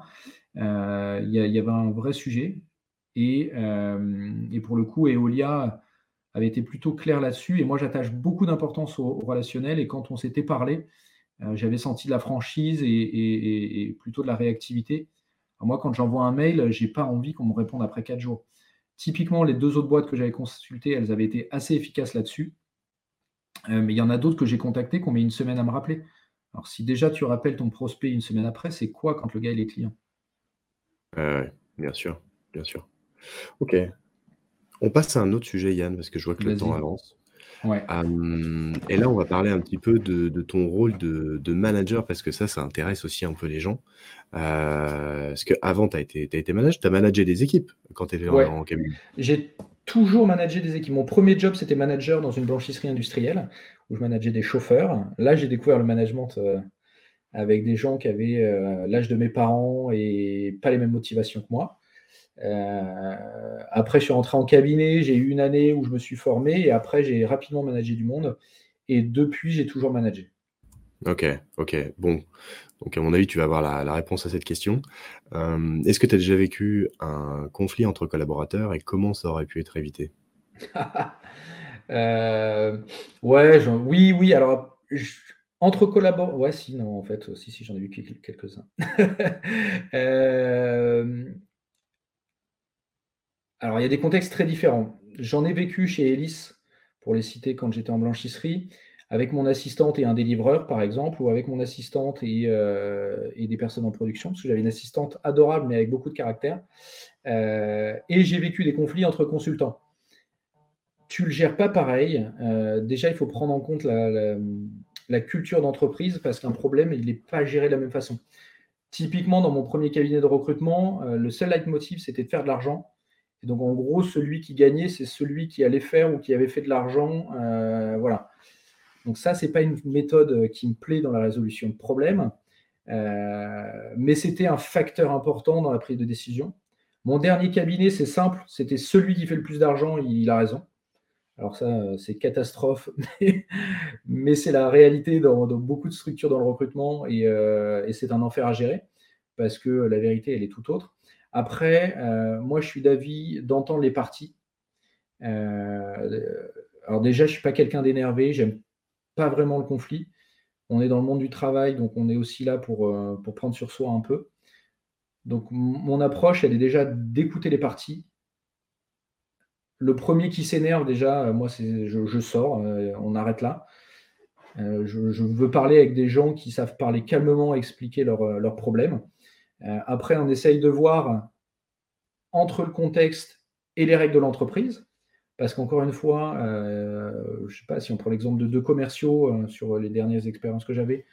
Il y, avait un vrai sujet. Euh, et, pour le coup, Eolia avait été plutôt clair là-dessus. Et moi, j'attache beaucoup d'importance au, relationnel. Et quand on s'était parlé, euh, j'avais senti de la franchise et, plutôt de la réactivité. moi, quand j'envoie un mail, je n'ai pas envie qu'on me réponde après quatre jours. Typiquement, les deux autres boîtes que j'avais consultées, elles avaient été assez efficaces là-dessus. Euh, mais il y en a d'autres que j'ai contactées qu'on met une semaine à me rappeler. Alors, si déjà tu rappelles ton prospect une semaine après, c'est quoi quand le gars il est client? Bien sûr, bien sûr. Ok. On passe à un autre sujet, Yann, parce que je vois que le temps avance. Ouais. et là, on va parler un petit peu de, ton rôle de, manager parce que ça, ça intéresse aussi un peu les gens. Euh, parce qu'avant, tu as été, as été manager, tu as managé des équipes quand tu étais en, cabinet. J'ai toujours managé des équipes. Mon premier job, c'était manager dans une blanchisserie industrielle où je manageais des chauffeurs. Là, j'ai découvert le management euh, avec des gens qui avaient euh, l'âge de mes parents et pas les mêmes motivations que moi. Euh, après, je suis rentré en cabinet, j'ai eu une année où je me suis formé et après, j'ai rapidement managé du monde. Et depuis, j'ai toujours managé. Ok, ok. Bon, donc à mon avis, tu vas avoir la, réponse à cette question. Euh, est-ce que tu as déjà vécu un conflit entre collaborateurs et comment ça aurait pu être évité? *laughs* Euh, Ouais, oui, oui. Alors, entre collaborateurs, ouais, si, non, en fait, si, si, j'en ai vu quelques-uns. *laughs* Alors, il y a des contextes très différents. J'en ai vécu chez Elis, pour les citer, quand j'étais en blanchisserie, avec mon assistante et un délivreur, par exemple, ou avec mon assistante et, euh, des personnes en production, parce que j'avais une assistante adorable, mais avec beaucoup de caractère. Euh, et j'ai vécu des conflits entre consultants. Tu ne le gères pas pareil. Euh, déjà, il faut prendre en compte la culture d'entreprise, parce qu'un problème, il n'est pas géré de la même façon. Typiquement, dans mon premier cabinet de recrutement, le seul leitmotiv, c'était de faire de l'argent et donc, en gros, celui qui gagnait, c'est celui qui allait faire ou qui avait fait de l'argent. Euh, voilà. Donc, ça, ce n'est pas une méthode qui me plaît dans la résolution de problèmes, euh, mais c'était un facteur important dans la prise de décision. Mon dernier cabinet, c'est simple, c'était celui qui fait le plus d'argent, il a raison. Alors ça, c'est catastrophe, *laughs* mais, c'est la réalité dans, beaucoup de structures dans le recrutement et, euh, et c'est un enfer à gérer parce que la vérité, elle est tout autre. Après, euh, moi, je suis d'avis d'entendre les parties. Euh, alors déjà, je ne suis pas quelqu'un d'énervé, j'aime pas vraiment le conflit. On est dans le monde du travail, donc on est aussi là pour, euh, pour prendre sur soi un peu. Donc mon approche, elle est déjà d'écouter les parties. Le premier qui s'énerve, déjà, moi, c'est je, sors, on arrête là. je, veux parler avec des gens qui savent parler calmement, expliquer leurs problèmes. Euh, après, on essaye de voir entre le contexte et les règles de l'entreprise. Parce qu'encore une fois, euh, je ne sais pas si on prend l'exemple de deux commerciaux euh, sur les dernières expériences que j'avais,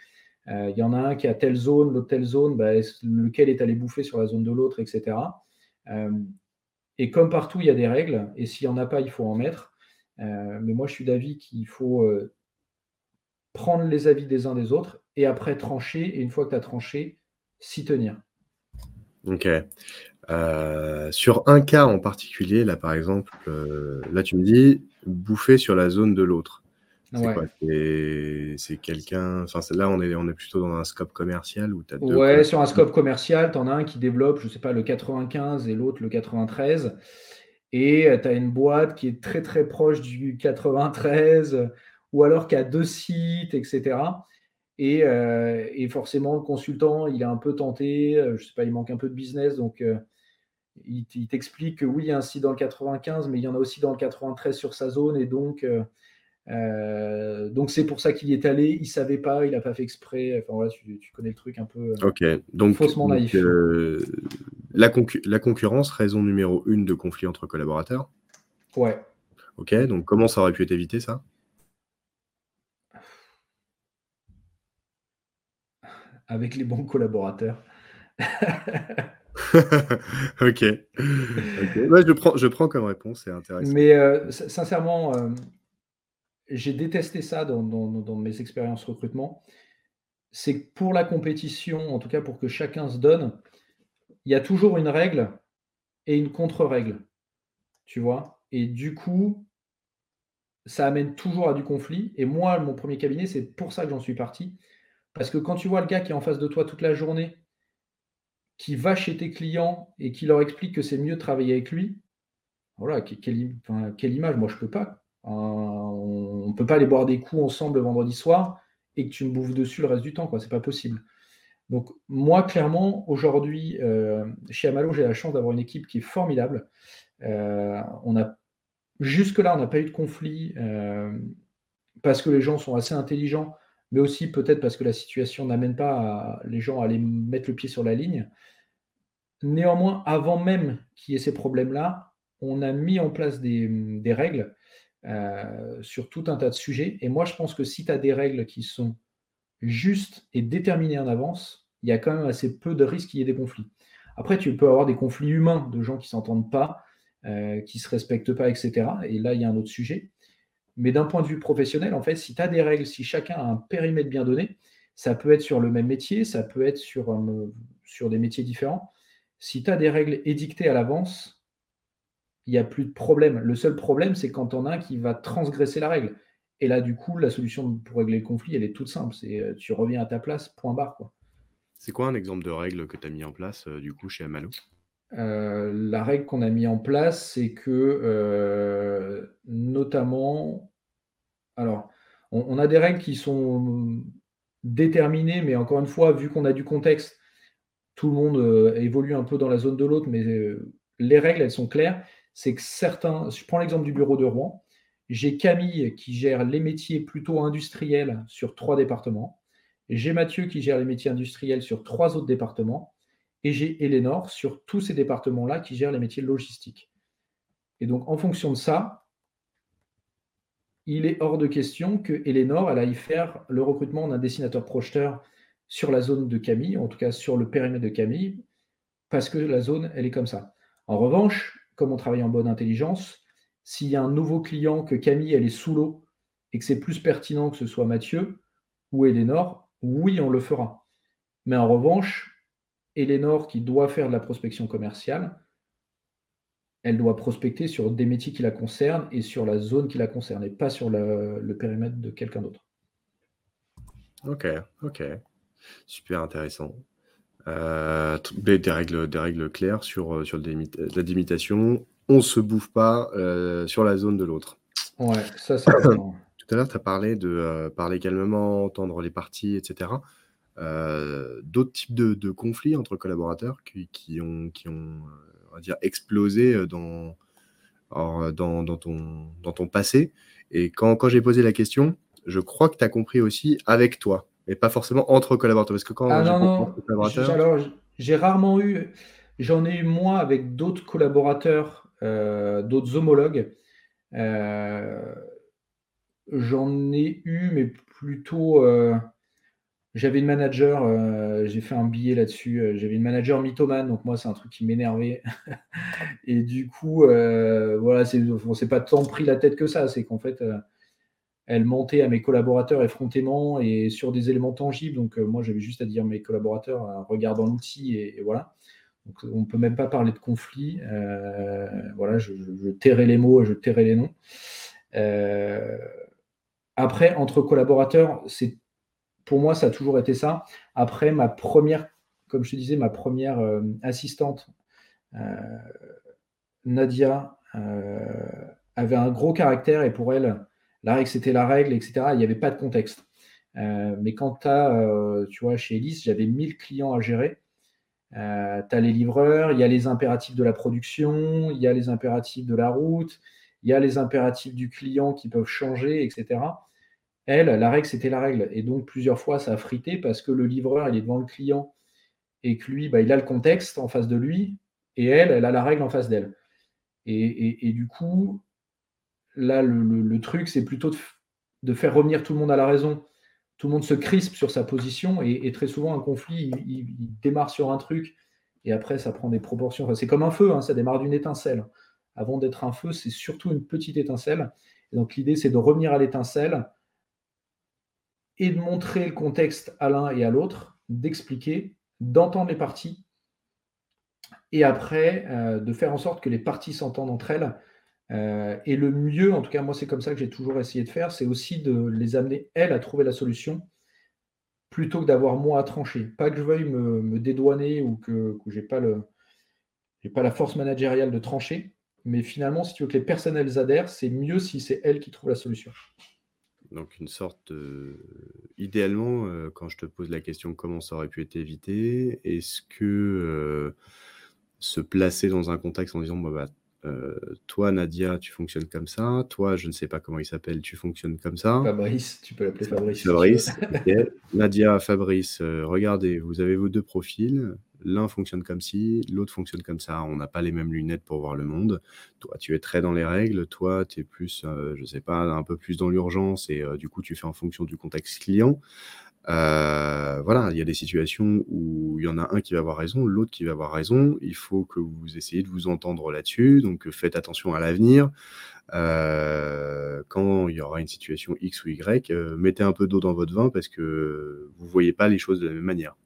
il y en a un qui a telle zone, l'autre telle zone, bah, lequel est allé bouffer sur la zone de l'autre, etc. et comme partout, il y a des règles, et s'il n'y en a pas, il faut en mettre. mais moi, je suis d'avis qu'il faut prendre les avis des uns des autres et après trancher, et une fois que tu as tranché, s'y tenir. Ok. Euh, sur un cas en particulier, là par exemple, euh, là tu me dis bouffer sur la zone de l'autre. C'est quelqu'un. Enfin, là, on est, on est plutôt dans un scope commercial ou as deux Ouais, sur un scope commercial, tu en as un qui développe, je sais pas, le 95 et l'autre le 93. Et euh, tu as une boîte qui est très très proche du 93 ou alors qui a deux sites, etc. Euh, et, forcément, le consultant, il est un peu tenté, euh, je sais pas, il manque un peu de business, donc euh, il, t'explique que oui, il y a un site dans le 95, mais il y en a aussi dans le 93 sur sa zone, et donc donc c'est pour ça qu'il y est allé, il savait pas, il n'a pas fait exprès, enfin voilà, tu, connais le truc un peu donc, faussement naïf. la, la concurrence, raison numéro une de conflit entre collaborateurs Ouais. Ok, donc comment ça aurait pu être évité ça? Avec les bons collaborateurs. *laughs* ok. *laughs* je, prends, je prends comme réponse, c'est intéressant. Mais euh, sincèrement, euh, j'ai détesté ça dans, mes expériences recrutement. C'est que pour la compétition, en tout cas pour que chacun se donne, il y a toujours une règle et une contre-règle. Tu vois Et du coup, ça amène toujours à du conflit. Et moi, mon premier cabinet, c'est pour ça que j'en suis parti. Parce que quand tu vois le gars qui est en face de toi toute la journée, qui va chez tes clients et qui leur explique que c'est mieux de travailler avec lui, voilà, quelle, image Moi, je ne peux pas. Euh, on ne peut pas aller boire des coups ensemble le vendredi soir et que tu me bouffes dessus le reste du temps. Ce n'est pas possible. Donc, moi, clairement, aujourd'hui, euh, chez Amalo, j'ai la chance d'avoir une équipe qui est formidable. Euh, on a, jusque-là, on n'a pas eu de conflit parce que les gens sont assez intelligents mais aussi peut-être parce que la situation n'amène pas les gens à aller mettre le pied sur la ligne. Néanmoins, avant même qu'il y ait ces problèmes-là, on a mis en place des, règles sur tout un tas de sujets. Et moi, je pense que si tu as des règles qui sont justes et déterminées en avance, il y a quand même assez peu de risques qu'il y ait des conflits. Après, tu peux avoir des conflits humains de gens qui ne s'entendent pas, euh, qui ne se respectent pas, etc. Et là, il y a un autre sujet. Mais d'un point de vue professionnel, en fait, si tu as des règles, si chacun a un périmètre bien donné, ça peut être sur le même métier, ça peut être sur, sur des métiers différents. Si tu as des règles édictées à l'avance, il n'y a plus de problème. Le seul problème, c'est quand on a un qui va transgresser la règle. Et là, du coup, la solution pour régler le conflit, elle est toute simple. C'est euh, tu reviens à ta place, point barre. Quoi. C'est quoi un exemple de règle que tu as mis en place euh, du coup chez Amalo? Euh, La règle qu'on a mis en place, c'est que euh, notamment, alors, on, a des règles qui sont déterminées, mais encore une fois, vu qu'on a du contexte, tout le monde évolue un peu dans la zone de l'autre, mais les règles, elles sont claires. C'est que certains, je prends l'exemple du bureau de Rouen, j'ai Camille qui gère les métiers plutôt industriels sur trois départements. J'ai Mathieu qui gère les métiers industriels sur trois autres départements. Et j'ai Eleanor sur tous ces départements-là qui gèrent les métiers logistiques. Et donc, en fonction de ça, il est hors de question que Eleanor elle aille faire le recrutement d'un dessinateur projeteur sur la zone de Camille, en tout cas sur le périmètre de Camille, parce que la zone, elle est comme ça. En revanche, comme on travaille en bonne intelligence, s'il y a un nouveau client que Camille, elle est sous l'eau et que c'est plus pertinent que ce soit Mathieu ou Eleanor, oui, on le fera. Mais en revanche, Eleanor, qui doit faire de la prospection commerciale, elle doit prospecter sur des métiers qui la concernent et sur la zone qui la concerne, et pas sur le, périmètre de quelqu'un d'autre. Ok, ok. Super intéressant. Euh, des, règles, des règles claires sur, euh, sur la délimitation. On ne se bouffe pas euh, sur la zone de l'autre. Ouais, ça c'est *coughs* Tout à l'heure, tu as parlé de euh, parler calmement, entendre les parties, etc. D'autres types de, conflits entre collaborateurs qui, ont, qui ont on va dire, explosé dans, dans, ton, dans ton passé. Et quand, quand j'ai posé la question, je crois que tu as compris aussi avec toi, et pas forcément entre collaborateurs. Parce que quand ah, non, non. j'ai rarement eu, j'en ai eu moi avec d'autres collaborateurs, d'autres homologues. J'en ai eu, mais plutôt. Euh, j'avais une manager, euh, j'ai fait un billet là-dessus. Euh, j'avais une manager mythomane, donc moi, c'est un truc qui m'énervait. *laughs* et du coup, voilà, c'est, on s'est pas tant pris la tête que ça. C'est qu'en fait, elle montait à mes collaborateurs effrontément et sur des éléments tangibles. Donc, moi, j'avais juste à dire mes collaborateurs, regardant l'outil et, voilà. Donc, on ne peut même pas parler de conflit. voilà, je, je, les mots et je tairai les noms. Après, entre collaborateurs, c'est pour moi, ça a toujours été ça. Après, ma première, comme je te disais, ma première euh, assistante, euh, Nadia, euh, avait un gros caractère et pour elle, la règle, c'était la règle, etc. Il n'y avait pas de contexte. mais quand tu as, tu vois, chez Elise, j'avais 1000 clients à gérer. tu as les livreurs, il y a les impératifs de la production, il y a les impératifs de la route, il y a les impératifs du client qui peuvent changer, etc. Elle, la règle, c'était la règle. Et donc, plusieurs fois, ça a frité parce que le livreur, il est devant le client et que lui, bah, il a le contexte en face de lui et elle, elle a la règle en face d'elle. Et, du coup, là, le, truc, c'est plutôt de, faire revenir tout le monde à la raison. Tout le monde se crispe sur sa position et, très souvent, un conflit, il, démarre sur un truc et après, ça prend des proportions. c'est comme un feu, hein, ça démarre d'une étincelle avant d'être un feu, c'est surtout une petite étincelle. Donc l'idée, c'est de revenir à l'étincelle et de montrer le contexte à l'un et à l'autre, d'expliquer, d'entendre les parties, et après euh, de faire en sorte que les parties s'entendent entre elles. Euh, et le mieux, en tout cas moi c'est comme ça que j'ai toujours essayé de faire, c'est aussi de les amener, elles, à trouver la solution, plutôt que d'avoir moi à trancher. Pas que je veuille me, dédouaner ou que, je n'ai pas, pas la force managériale de trancher, mais finalement, si tu veux que les personnes elles adhèrent, c'est mieux si c'est elles qui trouvent la solution. Donc une sorte, idéalement, euh, quand je te pose la question comment ça aurait pu être évité, est-ce que euh, se placer dans un contexte en disant bah euh, toi, Nadia, tu fonctionnes comme ça. Toi, je ne sais pas comment il s'appelle, tu fonctionnes comme ça. Fabrice, tu peux l'appeler Fabrice. Fabrice, Nadia, Fabrice, euh, regardez, vous avez vos deux profils. L'un fonctionne comme ci, l'autre fonctionne comme ça. On n'a pas les mêmes lunettes pour voir le monde. Toi, tu es très dans les règles. Toi, tu es plus, euh, je ne sais pas, un peu plus dans l'urgence et du coup, tu fais en fonction du contexte client. Euh, voilà, il y a des situations où il y en a un qui va avoir raison, l'autre qui va avoir raison. Il faut que vous essayez de vous entendre là-dessus. Donc, faites attention à l'avenir. Euh, quand il y aura une situation X ou Y, euh, mettez un peu d'eau dans votre vin parce que vous voyez pas les choses de la même manière.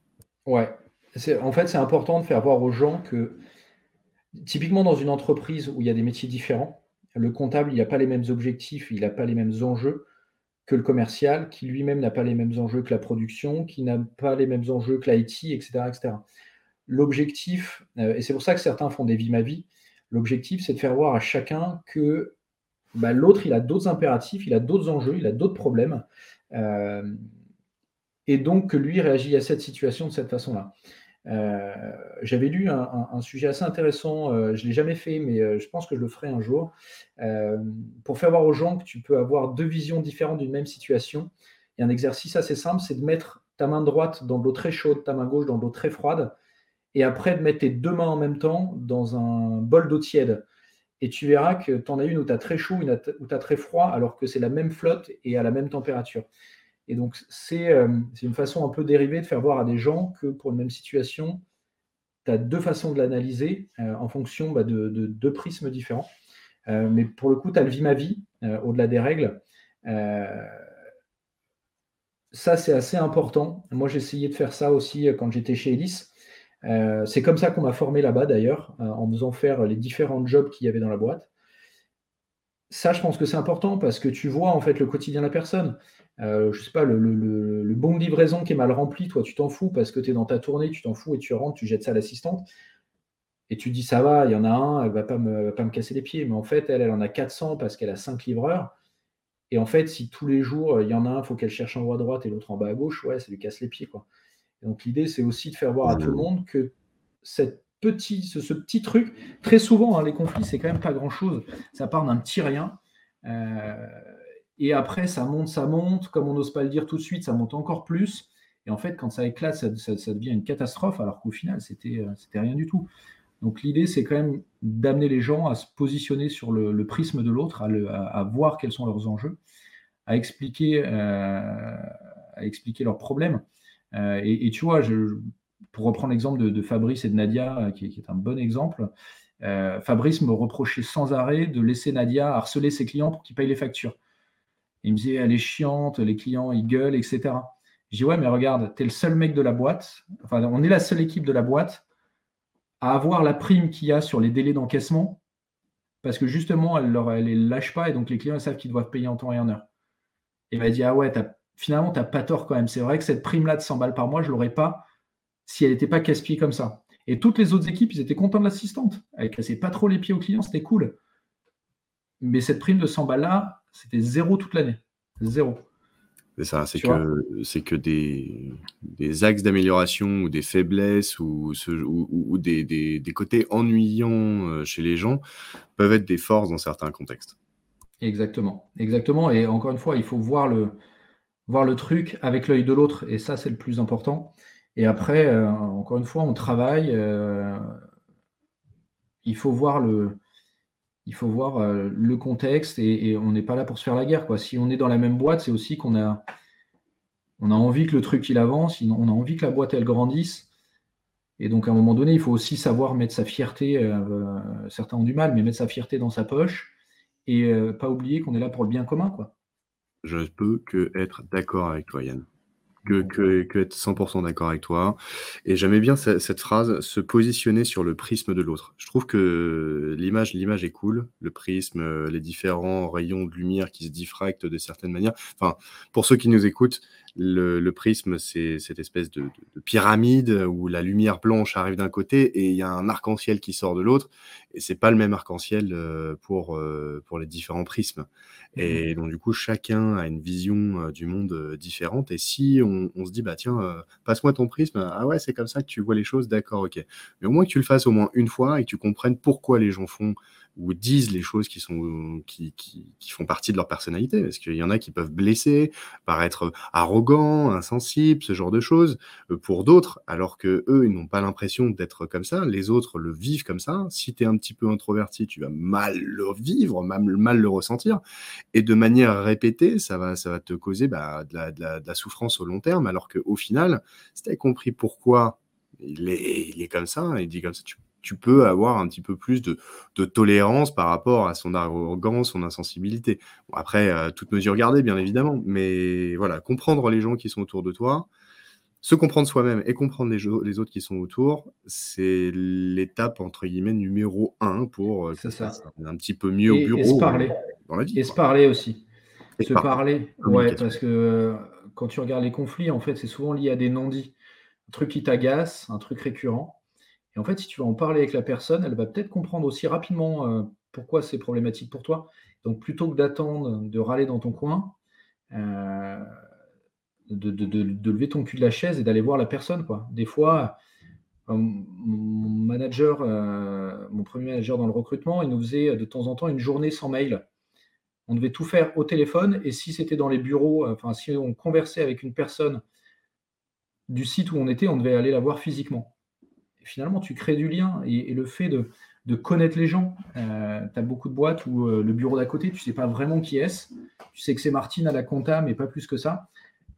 Ouais. En fait, c'est important de faire voir aux gens que, typiquement dans une entreprise où il y a des métiers différents, le comptable, il n'a pas les mêmes objectifs, il n'a pas les mêmes enjeux que le commercial, qui lui-même n'a pas les mêmes enjeux que la production, qui n'a pas les mêmes enjeux que l'IT, etc., etc. L'objectif, euh, et c'est pour ça que certains font des vies ma vie, l'objectif, c'est de faire voir à chacun que bah, l'autre, il a d'autres impératifs, il a d'autres enjeux, il a d'autres problèmes, euh, et donc que lui réagit à cette situation de cette façon-là. Euh, j'avais lu un, sujet assez intéressant, euh, je ne l'ai jamais fait, mais euh, je pense que je le ferai un jour, pour faire voir aux gens que tu peux avoir deux visions différentes d'une même situation. Et un exercice assez simple, c'est de mettre ta main droite dans de l'eau très chaude, ta main gauche dans de l'eau très froide, et après de mettre tes deux mains en même temps dans un bol d'eau tiède. Et tu verras que tu en as une où tu as très chaud, une où tu as très froid, alors que c'est la même flotte et à la même température. Et donc, euh, c'est une façon un peu dérivée de faire voir à des gens que pour une même situation, tu as deux façons de l'analyser euh, en fonction bah, de, deux prismes différents. Euh, mais pour le coup, tu as le vie ma vie, au-delà des règles. ça, c'est assez important. Moi, j'ai essayé de faire ça aussi quand j'étais chez Elis. c'est comme ça qu'on m'a formé là-bas, d'ailleurs, en faisant faire les différents jobs qu'il y avait dans la boîte. Ça, je pense que c'est important parce que tu vois en fait le quotidien de la personne. Euh, je sais pas, le, bon de livraison qui est mal rempli, toi, tu t'en fous parce que tu es dans ta tournée, tu t'en fous et tu rentres, tu jettes ça à l'assistante. Et tu dis, ça va, il y en a un, elle va pas me, va pas me casser les pieds. Mais en fait, elle, elle en a 400 parce qu'elle a 5 livreurs. Et en fait, si tous les jours, il y en a un, il faut qu'elle cherche en haut à droite et l'autre en bas à gauche, ouais, ça lui casse les pieds. Quoi. donc l'idée, c'est aussi de faire voir à tout le monde que cette petit, ce, petit truc, très souvent, hein, les conflits, c'est quand même pas grand-chose. Ça part d'un petit rien. Euh, et après, ça monte, ça monte. Comme on n'ose pas le dire tout de suite, ça monte encore plus. Et en fait, quand ça éclate, ça, devient une catastrophe, alors qu'au final, c'était c'était rien du tout. Donc l'idée, c'est quand même d'amener les gens à se positionner sur le, prisme de l'autre, à, voir quels sont leurs enjeux, à expliquer, euh, leurs problèmes. Euh, et, tu vois, pour reprendre l'exemple de, Fabrice et de Nadia, euh, qui, est un bon exemple, Fabrice me reprochait sans arrêt de laisser Nadia harceler ses clients pour qu'ils payent les factures. Il me disait, elle est chiante, les clients, ils gueulent, etc. Je dis, ouais, mais regarde, tu es le seul mec de la boîte, enfin, on est la seule équipe de la boîte à avoir la prime qu'il y a sur les délais d'encaissement, parce que justement, elle ne les lâche pas, et donc les clients savent qu'ils doivent payer en temps et en heure. Et il m'a dit, ah ouais, finalement, tu n'as pas tort quand même. C'est vrai que cette prime-là de 100 balles par mois, je ne l'aurais pas si elle n'était pas casse-pied comme ça. Et toutes les autres équipes, ils étaient contents de l'assistante. Elle ne cassait pas trop les pieds aux clients, c'était cool. Mais cette prime de 100 balles-là, c'était zéro toute l'année. Zéro. C'est ça, c'est que, c'est que des, des axes d'amélioration ou des faiblesses ou, ou, des, des, des, côtés ennuyants euh, chez les gens peuvent être des forces dans certains contextes. Exactement, exactement. Et encore une fois, il faut voir le, voir le truc avec l'œil de l'autre. Et ça, c'est le plus important. Et après, euh, encore une fois, on travaille. Euh, il faut voir le, il faut voir euh, le contexte et, on n'est pas là pour se faire la guerre. Quoi. Si on est dans la même boîte, c'est aussi qu'on a, on a envie que le truc il avance, on a envie que la boîte elle grandisse. Et donc à un moment donné, il faut aussi savoir mettre sa fierté, euh, euh, certains ont du mal, mais mettre sa fierté dans sa poche et pas oublier qu'on est là pour le bien commun. Je peux que être d'accord avec toi, Yann que, être 100% d'accord avec toi. Et j'aimais bien cette, phrase, se positionner sur le prisme de l'autre. Je trouve que l'image, l'image est cool, le prisme, les différents rayons de lumière qui se diffractent de certaines manières. Enfin, pour ceux qui nous écoutent, le, prisme, c'est cette espèce de, pyramide où la lumière blanche arrive d'un côté et il y a un arc-en-ciel qui sort de l'autre. Et c'est pas le même arc-en-ciel euh, pour, euh, pour les différents prismes. Mmh et donc, du coup, chacun a une vision du monde différente. Et si on, se dit, bah tiens, passe-moi ton prisme, ah ouais, c'est comme ça que tu vois les choses, d'accord, ok. Mais au moins que tu le fasses au moins une fois et que tu comprennes pourquoi les gens font ou disent les choses qui, sont, qui, qui, qui font partie de leur personnalité, parce qu'il y en a qui peuvent blesser, paraître arrogants, insensibles, ce genre de choses, euh, pour d'autres, alors que eux, ils n'ont pas l'impression d'être comme ça, les autres le vivent comme ça. Si tu es un petit peu introverti, tu vas mal le vivre, mal, mal le ressentir, et de manière répétée, ça va, ça va te causer bah, de, la, de, la, souffrance au long terme, alors qu'au final, si tu as compris pourquoi il est, il est comme ça, il dit comme ça, tu tu peux avoir un petit peu plus de, de, tolérance par rapport à son arrogance, son insensibilité. Bon, après, euh, toute mesure gardée, bien évidemment, mais voilà, comprendre les gens qui sont autour de toi, se comprendre soi-même et comprendre les, les, autres qui sont autour, c'est l'étape, entre guillemets, numéro un pour euh, ça. un petit peu mieux et, au bureau et se parler. dans la vie. Et se parler aussi. Et se parler. parler, ouais, parce que euh, quand tu regardes les conflits, en fait, c'est souvent lié à des non-dits. Un truc qui t'agace, un truc récurrent. Et en fait, si tu vas en parler avec la personne, elle va peut-être comprendre aussi rapidement euh, pourquoi c'est problématique pour toi. Donc, plutôt que d'attendre, de râler dans ton coin, euh, de, lever ton cul de la chaise et d'aller voir la personne. Quoi. Des fois, euh, mon manager, mon premier manager dans le recrutement, il nous faisait de temps en temps une journée sans mail. On devait tout faire au téléphone et si c'était dans les bureaux, enfin, si on conversait avec une personne du site où on était, on devait aller la voir physiquement finalement, tu crées du lien et, le fait de, connaître les gens. Euh, tu as beaucoup de boîtes où euh, le bureau d'à côté, tu ne sais pas vraiment qui est-ce. Tu sais que c'est Martine à la compta, mais pas plus que ça.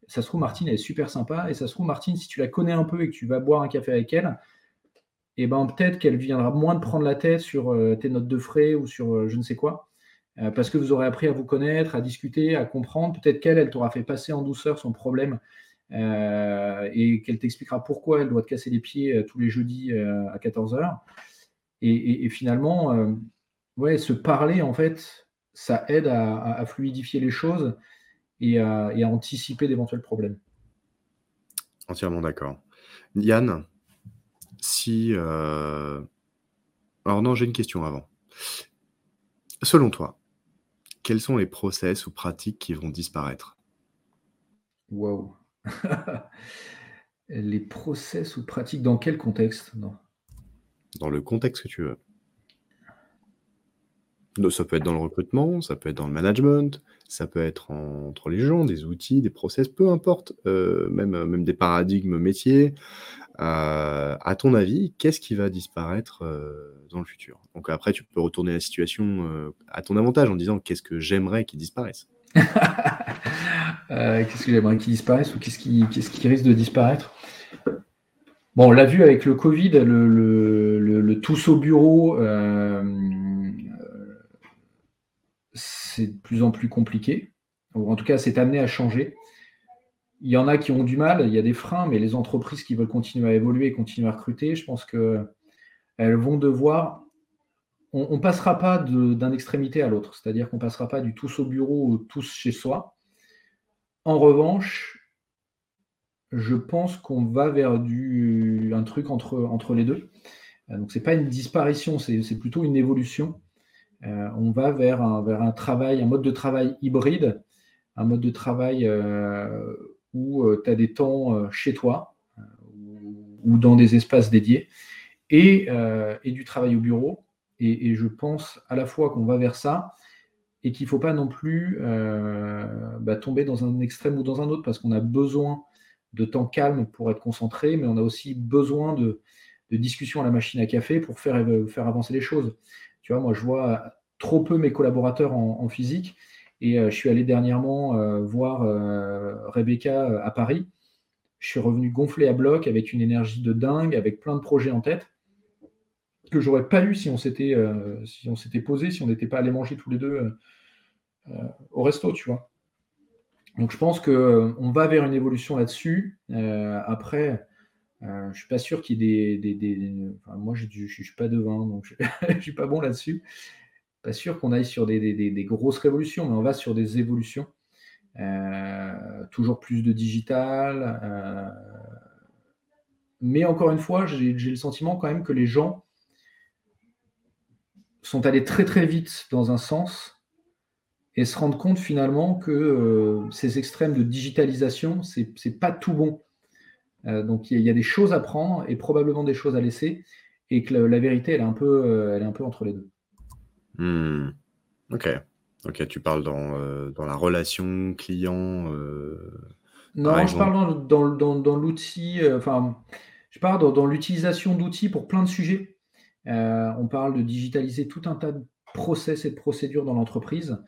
Ça se trouve, Martine, elle est super sympa. Et ça se trouve, Martine, si tu la connais un peu et que tu vas boire un café avec elle, eh ben, peut-être qu'elle viendra moins de prendre la tête sur euh, tes notes de frais ou sur je ne sais quoi. Parce que vous aurez appris à vous connaître, à discuter, à comprendre. Peut-être qu'elle, elle t'aura fait passer en douceur son problème et qu'elle t'expliquera pourquoi elle doit te casser les pieds euh, tous les jeudis euh, à 14h. Et, et, et finalement, euh, ouais, se parler, en fait, ça aide à, à, à fluidifier les choses et à, et à anticiper d'éventuels problèmes. Entièrement d'accord. Yann, si... Euh... Alors non, j'ai une question avant. Selon toi, quels sont les process ou pratiques qui vont disparaître? Wow. *laughs* les process ou pratiques dans quel contexte Dans le contexte que tu veux. Ça peut être dans le recrutement, ça peut être dans le management, ça peut être en, entre les gens, des outils, des process, peu importe, euh, même, même des paradigmes métiers. Euh, à ton avis, qu'est-ce qui va disparaître euh, dans le futur? Donc après, tu peux retourner la situation euh, à ton avantage en disant qu'est-ce que j'aimerais qu'il disparaisse *laughs* Euh, qu'est-ce que j'aimerais qu'il disparaisse ou qu'est-ce qui, risque de disparaître? Bon, on l'a vu avec le Covid, le, tous au bureau, euh, c'est de plus en plus compliqué. Ou en tout cas, c'est amené à changer. Il y en a qui ont du mal, il y a des freins, mais les entreprises qui veulent continuer à évoluer continuer à recruter, je pense qu'elles vont devoir. On ne passera pas d'un extrémité à l'autre, c'est-à-dire qu'on ne passera pas du tous au bureau ou tous chez soi. En revanche, je pense qu'on va vers un truc entre, les deux. Donc, ce n'est pas une disparition, c'est, plutôt une évolution. Euh, on va vers un, travail, un mode de travail hybride, un mode de travail euh, où euh, tu as des temps euh, chez toi euh, ou, dans des espaces dédiés euh, et du travail au bureau. Et, je pense à la fois qu'on va vers ça et qu'il ne faut pas non plus euh, bah, tomber dans un extrême ou dans un autre parce qu'on a besoin de temps calme pour être concentré, mais on a aussi besoin de, discussions à la machine à café pour faire, faire avancer les choses. Tu vois, moi, je vois trop peu mes collaborateurs en, physique et euh, je suis allé dernièrement euh, voir euh, Rebecca à Paris. Je suis revenu gonflé à bloc avec une énergie de dingue, avec plein de projets en tête que j'aurais pas eu si on s'était euh, si on s'était posé, si on n'était pas allé manger tous les deux euh, euh, au resto, tu vois. Donc je pense que on va vers une évolution là-dessus. après, je suis pas sûr qu'il y ait des, des, des... Moi je, suis pas devin, donc je, *laughs* je suis pas bon là-dessus. Pas sûr qu'on aille sur des, grosses révolutions, mais on va sur des évolutions. toujours plus de digital. mais encore une fois, j'ai le sentiment quand même que les gens sont allés très très vite dans un sens et se rendent compte finalement que euh, ces extrêmes de digitalisation, c'est n'est pas tout bon. Euh, donc il y, y, a des choses à prendre et probablement des choses à laisser et que la, la vérité, elle est, un peu, euh, elle est un peu entre les deux. Hmm. Ok. Ok, tu parles dans, dans la relation client. non, je parle dans, dans, dans, l'outil, enfin, je parle dans, l'utilisation d'outils pour plein de sujets. On parle de digitaliser tout un tas de process et de procédures dans l'entreprise.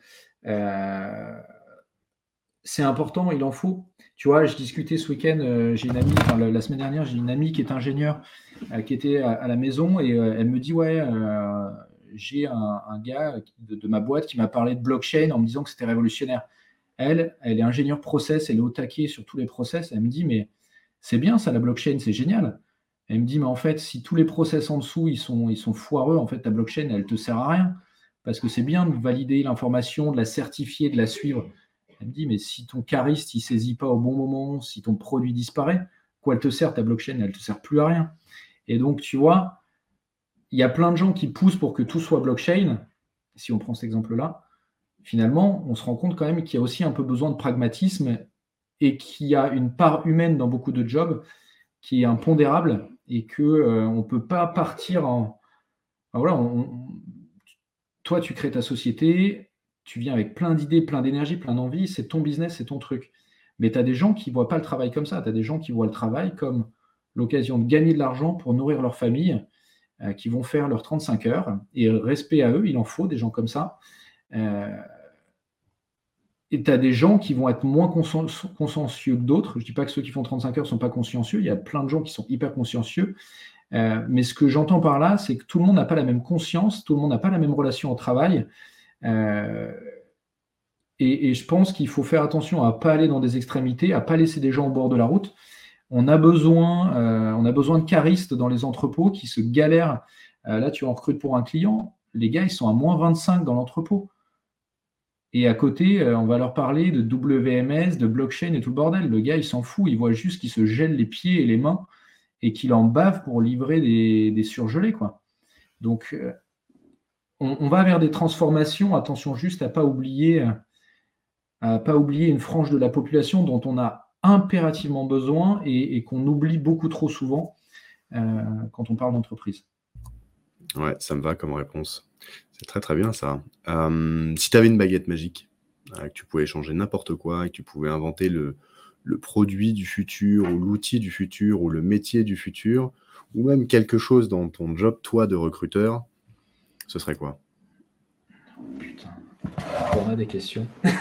c'est important, il en faut. Tu vois, je discutais ce week-end, j'ai une amie, la, semaine dernière, j'ai une amie qui est ingénieure, qui était à, la maison et elle me dit Ouais, j'ai un, gars de, ma boîte qui m'a parlé de blockchain en me disant que c'était révolutionnaire. Elle, elle est ingénieure process, elle est au taquet sur tous les process. Elle me dit, mais c'est bien ça, la blockchain, c'est génial. Elle me dit, mais en fait, si tous les process en dessous, ils sont, foireux, en fait, ta blockchain, elle te sert à rien. Parce que c'est bien de valider l'information, de la certifier, de la suivre. Elle me dit, mais si ton cariste, il saisit pas au bon moment, si ton produit disparaît, quoi elle te sert, ta blockchain, elle te sert plus à rien. Et donc, tu vois, il y a plein de gens qui poussent pour que tout soit blockchain. Si on prend cet exemple-là, finalement, on se rend compte quand même qu'il y a aussi un peu besoin de pragmatisme et qu'il y a une part humaine dans beaucoup de jobs qui est impondérable et que euh, on peut pas partir en. voilà, toi, tu crées ta société, tu viens avec plein d'idées, plein d'énergie, plein d'envie, c'est ton business, c'est ton truc. Mais tu as des gens qui voient pas le travail comme ça. Tu as des gens qui voient le travail comme l'occasion de gagner de l'argent pour nourrir leur famille euh, qui vont faire leurs 35 heures. Et respect à eux, il en faut des gens comme ça. Euh, et tu as des gens qui vont être moins consciencieux que d'autres. Je ne dis pas que ceux qui font 35 heures ne sont pas consciencieux. Il y a plein de gens qui sont hyper consciencieux. Euh, mais ce que j'entends par là, c'est que tout le monde n'a pas la même conscience, tout le monde n'a pas la même relation au travail. et, et, je pense qu'il faut faire attention à ne pas aller dans des extrémités, à ne pas laisser des gens au bord de la route. On a besoin, euh, on a besoin de caristes dans les entrepôts qui se galèrent. Euh, là, tu en recrutes pour un client, les gars, ils sont à moins 25 dans l'entrepôt. Et à côté, euh, on va leur parler de WMS, de blockchain et tout le bordel. Le gars, il s'en fout, il voit juste qu'il se gèle les pieds et les mains et qu'il en bave pour livrer des, surgelés. Quoi. Donc, on, va vers des transformations. Attention juste à ne pas oublier, à pas oublier une frange de la population dont on a impérativement besoin et, qu'on oublie beaucoup trop souvent euh, quand on parle d'entreprise. Ouais, ça me va comme réponse. C'est très très bien ça. Euh, si tu avais une baguette magique, euh, que tu pouvais changer n'importe quoi, et que tu pouvais inventer le, le produit du futur, ou l'outil du futur, ou le métier du futur, ou même quelque chose dans ton job, toi, de recruteur, ce serait quoi? Putain, on a des questions. *laughs*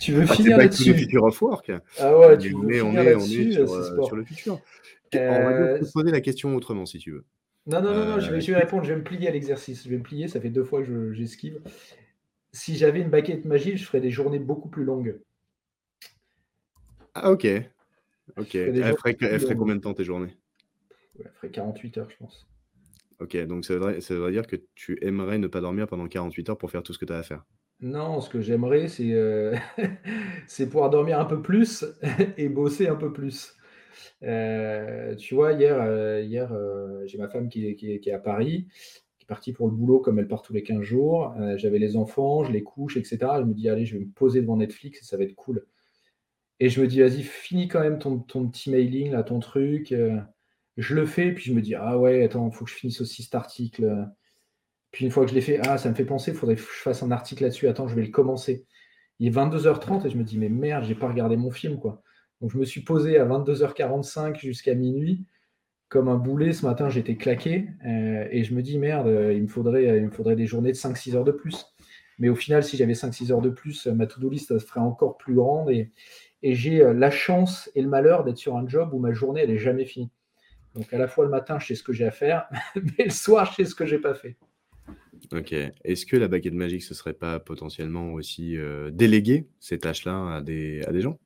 Tu veux ah, finir là-dessus? Future of Work. Ah ouais, tu veux on, est, on est sur, euh, sur, le futur. On va te poser la question autrement si tu veux. Non, non, non, non je, vais, je, vais, répondre, je vais me plier à l'exercice. Je vais me plier, ça fait deux fois que j'esquive. Si j'avais une baguette magique, je ferais des journées beaucoup plus longues. Ah, ok. Ok. Elle ferait, elle ferait, combien de temps tes journées? Elle ferait 48 heures, je pense. Ok, donc ça veut ça veut dire que tu aimerais ne pas dormir pendant 48 heures pour faire tout ce que tu as à faire? Non, ce que j'aimerais, c'est euh, *laughs* pouvoir dormir un peu plus *laughs* et bosser un peu plus. Euh, tu vois, hier, euh, hier j'ai ma femme qui est, à Paris, qui est partie pour le boulot comme elle part tous les 15 jours. j'avais les enfants, je les couche, etc. Je me dis, allez, je vais me poser devant Netflix et ça va être cool. Et je me dis, vas-y, finis quand même ton, petit mailing, ton truc. je le fais, puis je me dis, ah ouais, attends, il faut que je finisse aussi cet article. Puis une fois que je l'ai fait, ah, ça me fait penser, il faudrait que je fasse un article là-dessus. Attends, je vais le commencer. Il est 22h30 et je me dis, mais merde, j'ai pas regardé mon film, quoi. Donc je me suis posé à 22h45 jusqu'à minuit. Comme un boulet, ce matin, j'étais claqué. Euh, et je me dis, merde, il me faudrait, il me faudrait des journées de 5-6 heures de plus. Mais au final, si j'avais 5-6 heures de plus, ma to-do list serait encore plus grande. Et, j'ai euh, la chance et le malheur d'être sur un job où ma journée, elle n'est jamais finie. Donc à la fois le matin, je sais ce que j'ai à faire, *laughs* mais le soir, je sais ce que j'ai pas fait. OK. Est-ce que la baguette magique, ce serait pas potentiellement aussi, euh, déléguer ces tâches-là à des gens?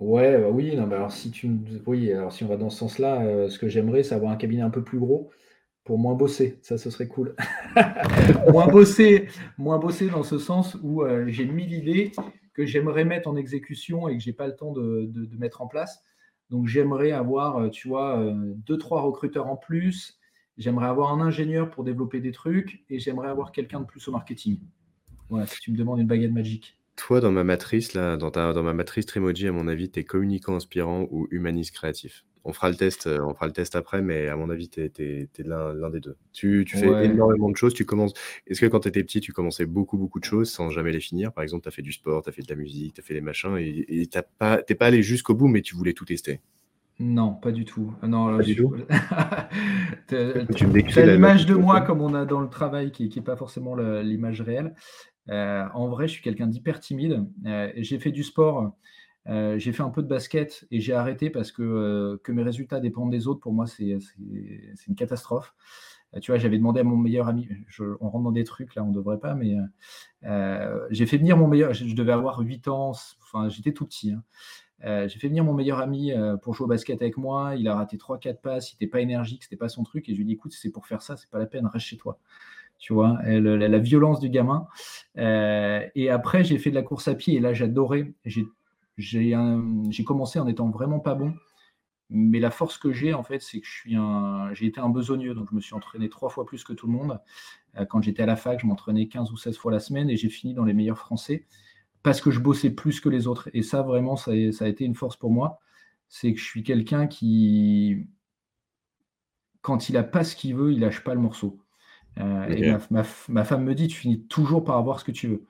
Ouais, bah, oui, non, mais alors si tu oui, alors si on va dans ce sens-là, euh, ce que j'aimerais, c'est avoir un cabinet un peu plus gros pour moins bosser. Ça, ce serait cool. *laughs* Moins bosser moins bosser dans ce sens où, euh, j'ai mille idées que j'aimerais mettre en exécution et que j'ai pas le temps de mettre en place. Donc j'aimerais avoir, tu vois, deux trois recruteurs en plus, J'aimerais avoir un ingénieur pour développer des trucs et j'aimerais avoir quelqu'un de plus au marketing. Voilà, si tu me demandes une baguette magique. Toi, dans ma matrice, là, dans, ta, dans ma matrice Trimoji, à mon avis, tu es communicant inspirant ou humaniste créatif. on fera le test, euh, on fera le test après, mais à mon avis, tu es, l'un des deux. Tu, fais énormément de choses. Tu commences. Est-ce que quand tu étais petit, tu commençais beaucoup, beaucoup de choses sans jamais les finir? Par exemple, tu as fait du sport, tu as fait de la musique, tu as fait les machins, et tu n'es pas, pas allé jusqu'au bout, mais tu voulais tout tester? Non, pas du tout. Ah non, pas du tout? *laughs* tu as l'image de moi comme on a dans le travail qui n'est pas forcément l'image réelle. Euh, en vrai, je suis quelqu'un d'hyper timide. Euh, j'ai fait du sport, euh, j'ai fait un peu de basket et j'ai arrêté parce que, que mes résultats dépendent des autres. Pour moi, c'est une catastrophe. tu vois, j'avais demandé à mon meilleur ami, on rentre dans des trucs là, on ne devrait pas, mais j'ai fait venir mon meilleur, je, devais avoir 8 ans, enfin j'étais tout petit. Hein. J'ai fait venir mon meilleur ami pour jouer au basket avec moi. Il a raté 3-4 passes, il n'était pas énergique, c'était pas son truc. Et je lui ai dit écoute, c'est pour faire ça, c'est pas la peine, reste chez toi. Tu vois, la, violence du gamin. Euh, et après, j'ai fait de la course à pied et là, j'adorais. J'ai commencé en étant vraiment pas bon. Mais la force que j'ai, en fait, c'est que je suis un, j'ai été un besogneux. Donc, je me suis entraîné trois fois plus que tout le monde. quand j'étais à la fac, je m'entraînais 15 ou 16 fois la semaine et j'ai fini dans les meilleurs français parce que je bossais plus que les autres. Et ça, vraiment, ça, a été une force pour moi. C'est que je suis quelqu'un qui, quand il n'a pas ce qu'il veut, il lâche pas le morceau. Euh, et ma, femme me dit, tu finis toujours par avoir ce que tu veux.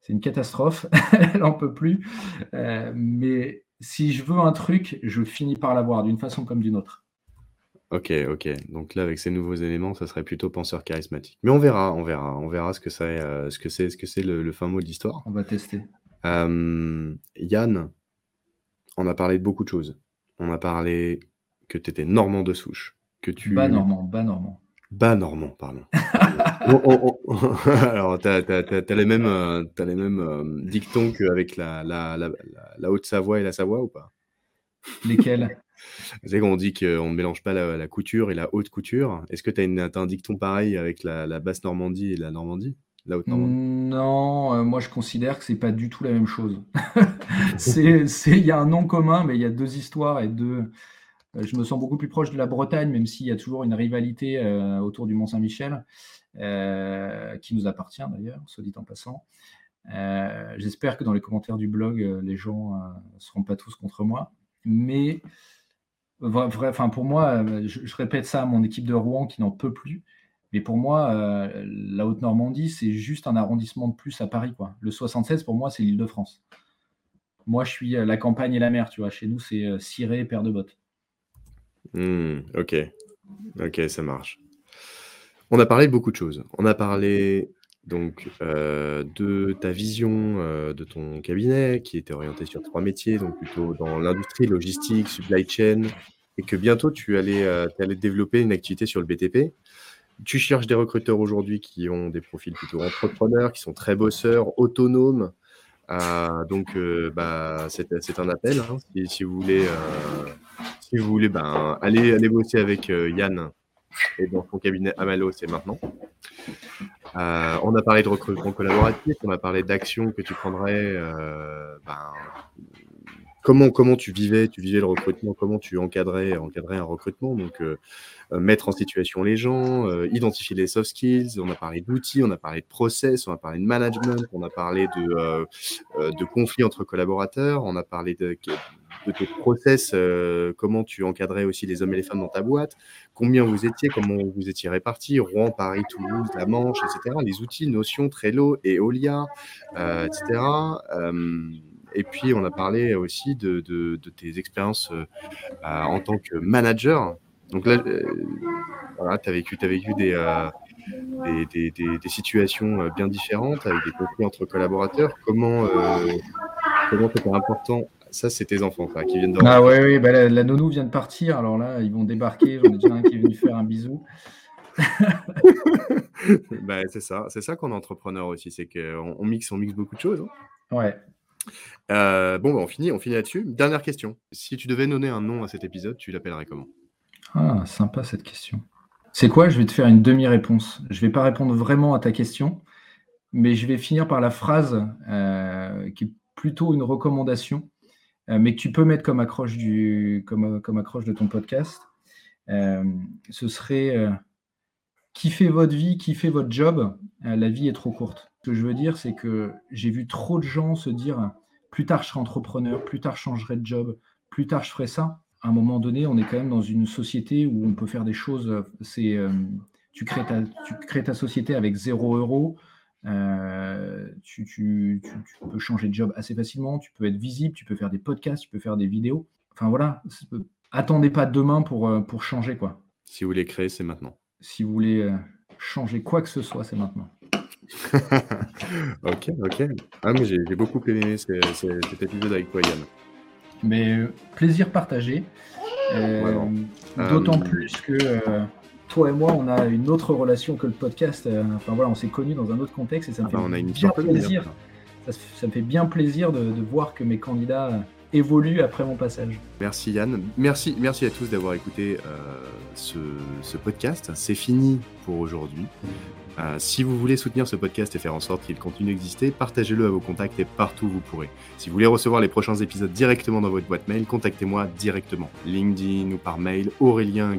C'est une catastrophe, *laughs* elle n'en peut plus. Euh, mais si je veux un truc, je finis par l'avoir d'une façon comme d'une autre. Ok, ok. Donc là, avec ces nouveaux éléments, ça serait plutôt penseur charismatique. Mais on verra, on verra, on verra ce que c'est, euh, ce que c'est, ce que c'est le, fin mot de l'histoire. On va tester. Yann, on a parlé de beaucoup de choses. On a parlé que tu étais normand de souche, que tu. Bas normand, bas normand. Bas normand, pardon. *laughs* *laughs* Alors, tu as, les mêmes, euh, les mêmes dictons qu'avec la, la, la, la Haute-Savoie et la Savoie ou pas? Lesquels? *laughs* C'est qu'on dit qu'on ne mélange pas la, couture et la haute couture. Est-ce que tu as, un dicton pareil avec la, basse Normandie et la Normandie? La haute Normandie Non, euh, moi je considère que c'est pas du tout la même chose. Il y a un nom commun, mais il y a deux histoires et deux. Euh, je me sens beaucoup plus proche de la Bretagne, même s'il y a toujours une rivalité euh, autour du Mont-Saint-Michel, qui nous appartient d'ailleurs, soit dit en passant. J'espère que dans les commentaires du blog, les gens ne seront pas tous contre moi. Mais pour moi, euh, je, répète ça à mon équipe de Rouen qui n'en peut plus. Mais pour moi, euh, la Haute-Normandie, c'est juste un arrondissement de plus à Paris. Quoi. Le 76, pour moi, c'est l'île de France. Moi, je suis la campagne et la mer, tu vois. Chez nous, c'est euh, ciré, paire de bottes. Hmm, ok. Ok, ça marche. On a parlé de beaucoup de choses. On a parlé donc de ta vision de ton cabinet qui était orienté sur trois métiers, donc plutôt dans l'industrie, logistique, supply chain, et que bientôt tu allais, euh, allais développer une activité sur le BTP. Tu cherches des recruteurs aujourd'hui qui ont des profils plutôt entrepreneurs, qui sont très bosseurs, autonomes. Euh, donc, euh, bah, c'est un appel. Hein. si, vous voulez, si vous voulez ben, aller, aller bosser avec Yann et dans son cabinet Amalo, c'est maintenant. on a parlé de recrutement collaboratif, on a parlé d'actions que tu prendrais ben, comment, comment tu vivais, tu vivais le recrutement, comment tu encadrais, encadrais un recrutement, donc euh, euh, mettre en situation les gens, euh, identifier les soft skills, on a parlé d'outils, on a parlé de process, on a parlé de management, on a parlé de conflits entre collaborateurs, on a parlé de, de tes process, comment tu encadrais aussi les hommes et les femmes dans ta boîte, combien vous étiez, comment vous étiez répartis, Rouen, Paris, Toulouse, la Manche, etc. Les outils, Notion, Trello, Eolia, etc. Et puis, on a parlé aussi de, tes expériences euh, en tant que manager. Donc là, euh, tu as vécu, as vécu euh, des, des, situations bien différentes avec des conflits entre collaborateurs. Comment comment c'était important Ça, c'est tes enfants qui viennent de. Ah oui, oui bah, la, nounou vient de partir. Alors là, ils vont débarquer. J'en ai déjà un qui est venu faire un bisou. *laughs* bah, c'est ça, c'est ça qu'on est entrepreneur aussi, c'est qu'on on mixe, on mixe beaucoup de choses. Hein. Ouais, euh, bon, bah, on finit, on finit là-dessus. Dernière question. Si tu devais donner un nom à cet épisode, tu l'appellerais comment? Ah, sympa cette question. C'est quoi? Je vais te faire une demi-réponse. Je vais pas répondre vraiment à ta question, mais je vais finir par la phrase euh, qui est plutôt une recommandation, mais que tu peux mettre comme accroche, du, de ton podcast. ce serait kiffez votre vie, kiffez votre job. la vie est trop courte. Ce que je veux dire, c'est que j'ai vu trop de gens se dire plus tard je serai entrepreneur, plus tard je changerai de job, plus tard je ferai ça. à un moment donné, on est quand même dans une société où on peut faire des choses. C'est, tu, crées ta, tu crées ta société avec 0 euros. tu, tu, peux changer de job assez facilement, tu peux être visible, tu peux faire des podcasts, tu peux faire des vidéos. Enfin voilà, attendez pas demain pour, pour changer quoi. Si vous voulez créer, c'est maintenant. Si vous voulez changer quoi que ce soit, c'est maintenant. *laughs* ok, ok. Ah, mais j'ai beaucoup aimé cet épisode avec toi, Yann. Mais euh, plaisir partagé. Euh, d'autant euh, plus que toi et moi, on a une autre relation que le podcast. enfin voilà, on s'est connus dans un autre contexte et ça me ah fait bah, bien plaisir. Ça, me fait bien plaisir de, voir que mes candidats évoluent après mon passage. Merci Yann. Merci, merci à tous d'avoir écouté ce, ce, podcast. C'est fini pour aujourd'hui. Euh, si vous voulez soutenir ce podcast et faire en sorte qu'il continue d'exister, partagez-le à vos contacts et partout où vous pourrez. Si vous voulez recevoir les prochains épisodes directement dans votre boîte mail, contactez-moi directement, LinkedIn ou par mail, Aurélien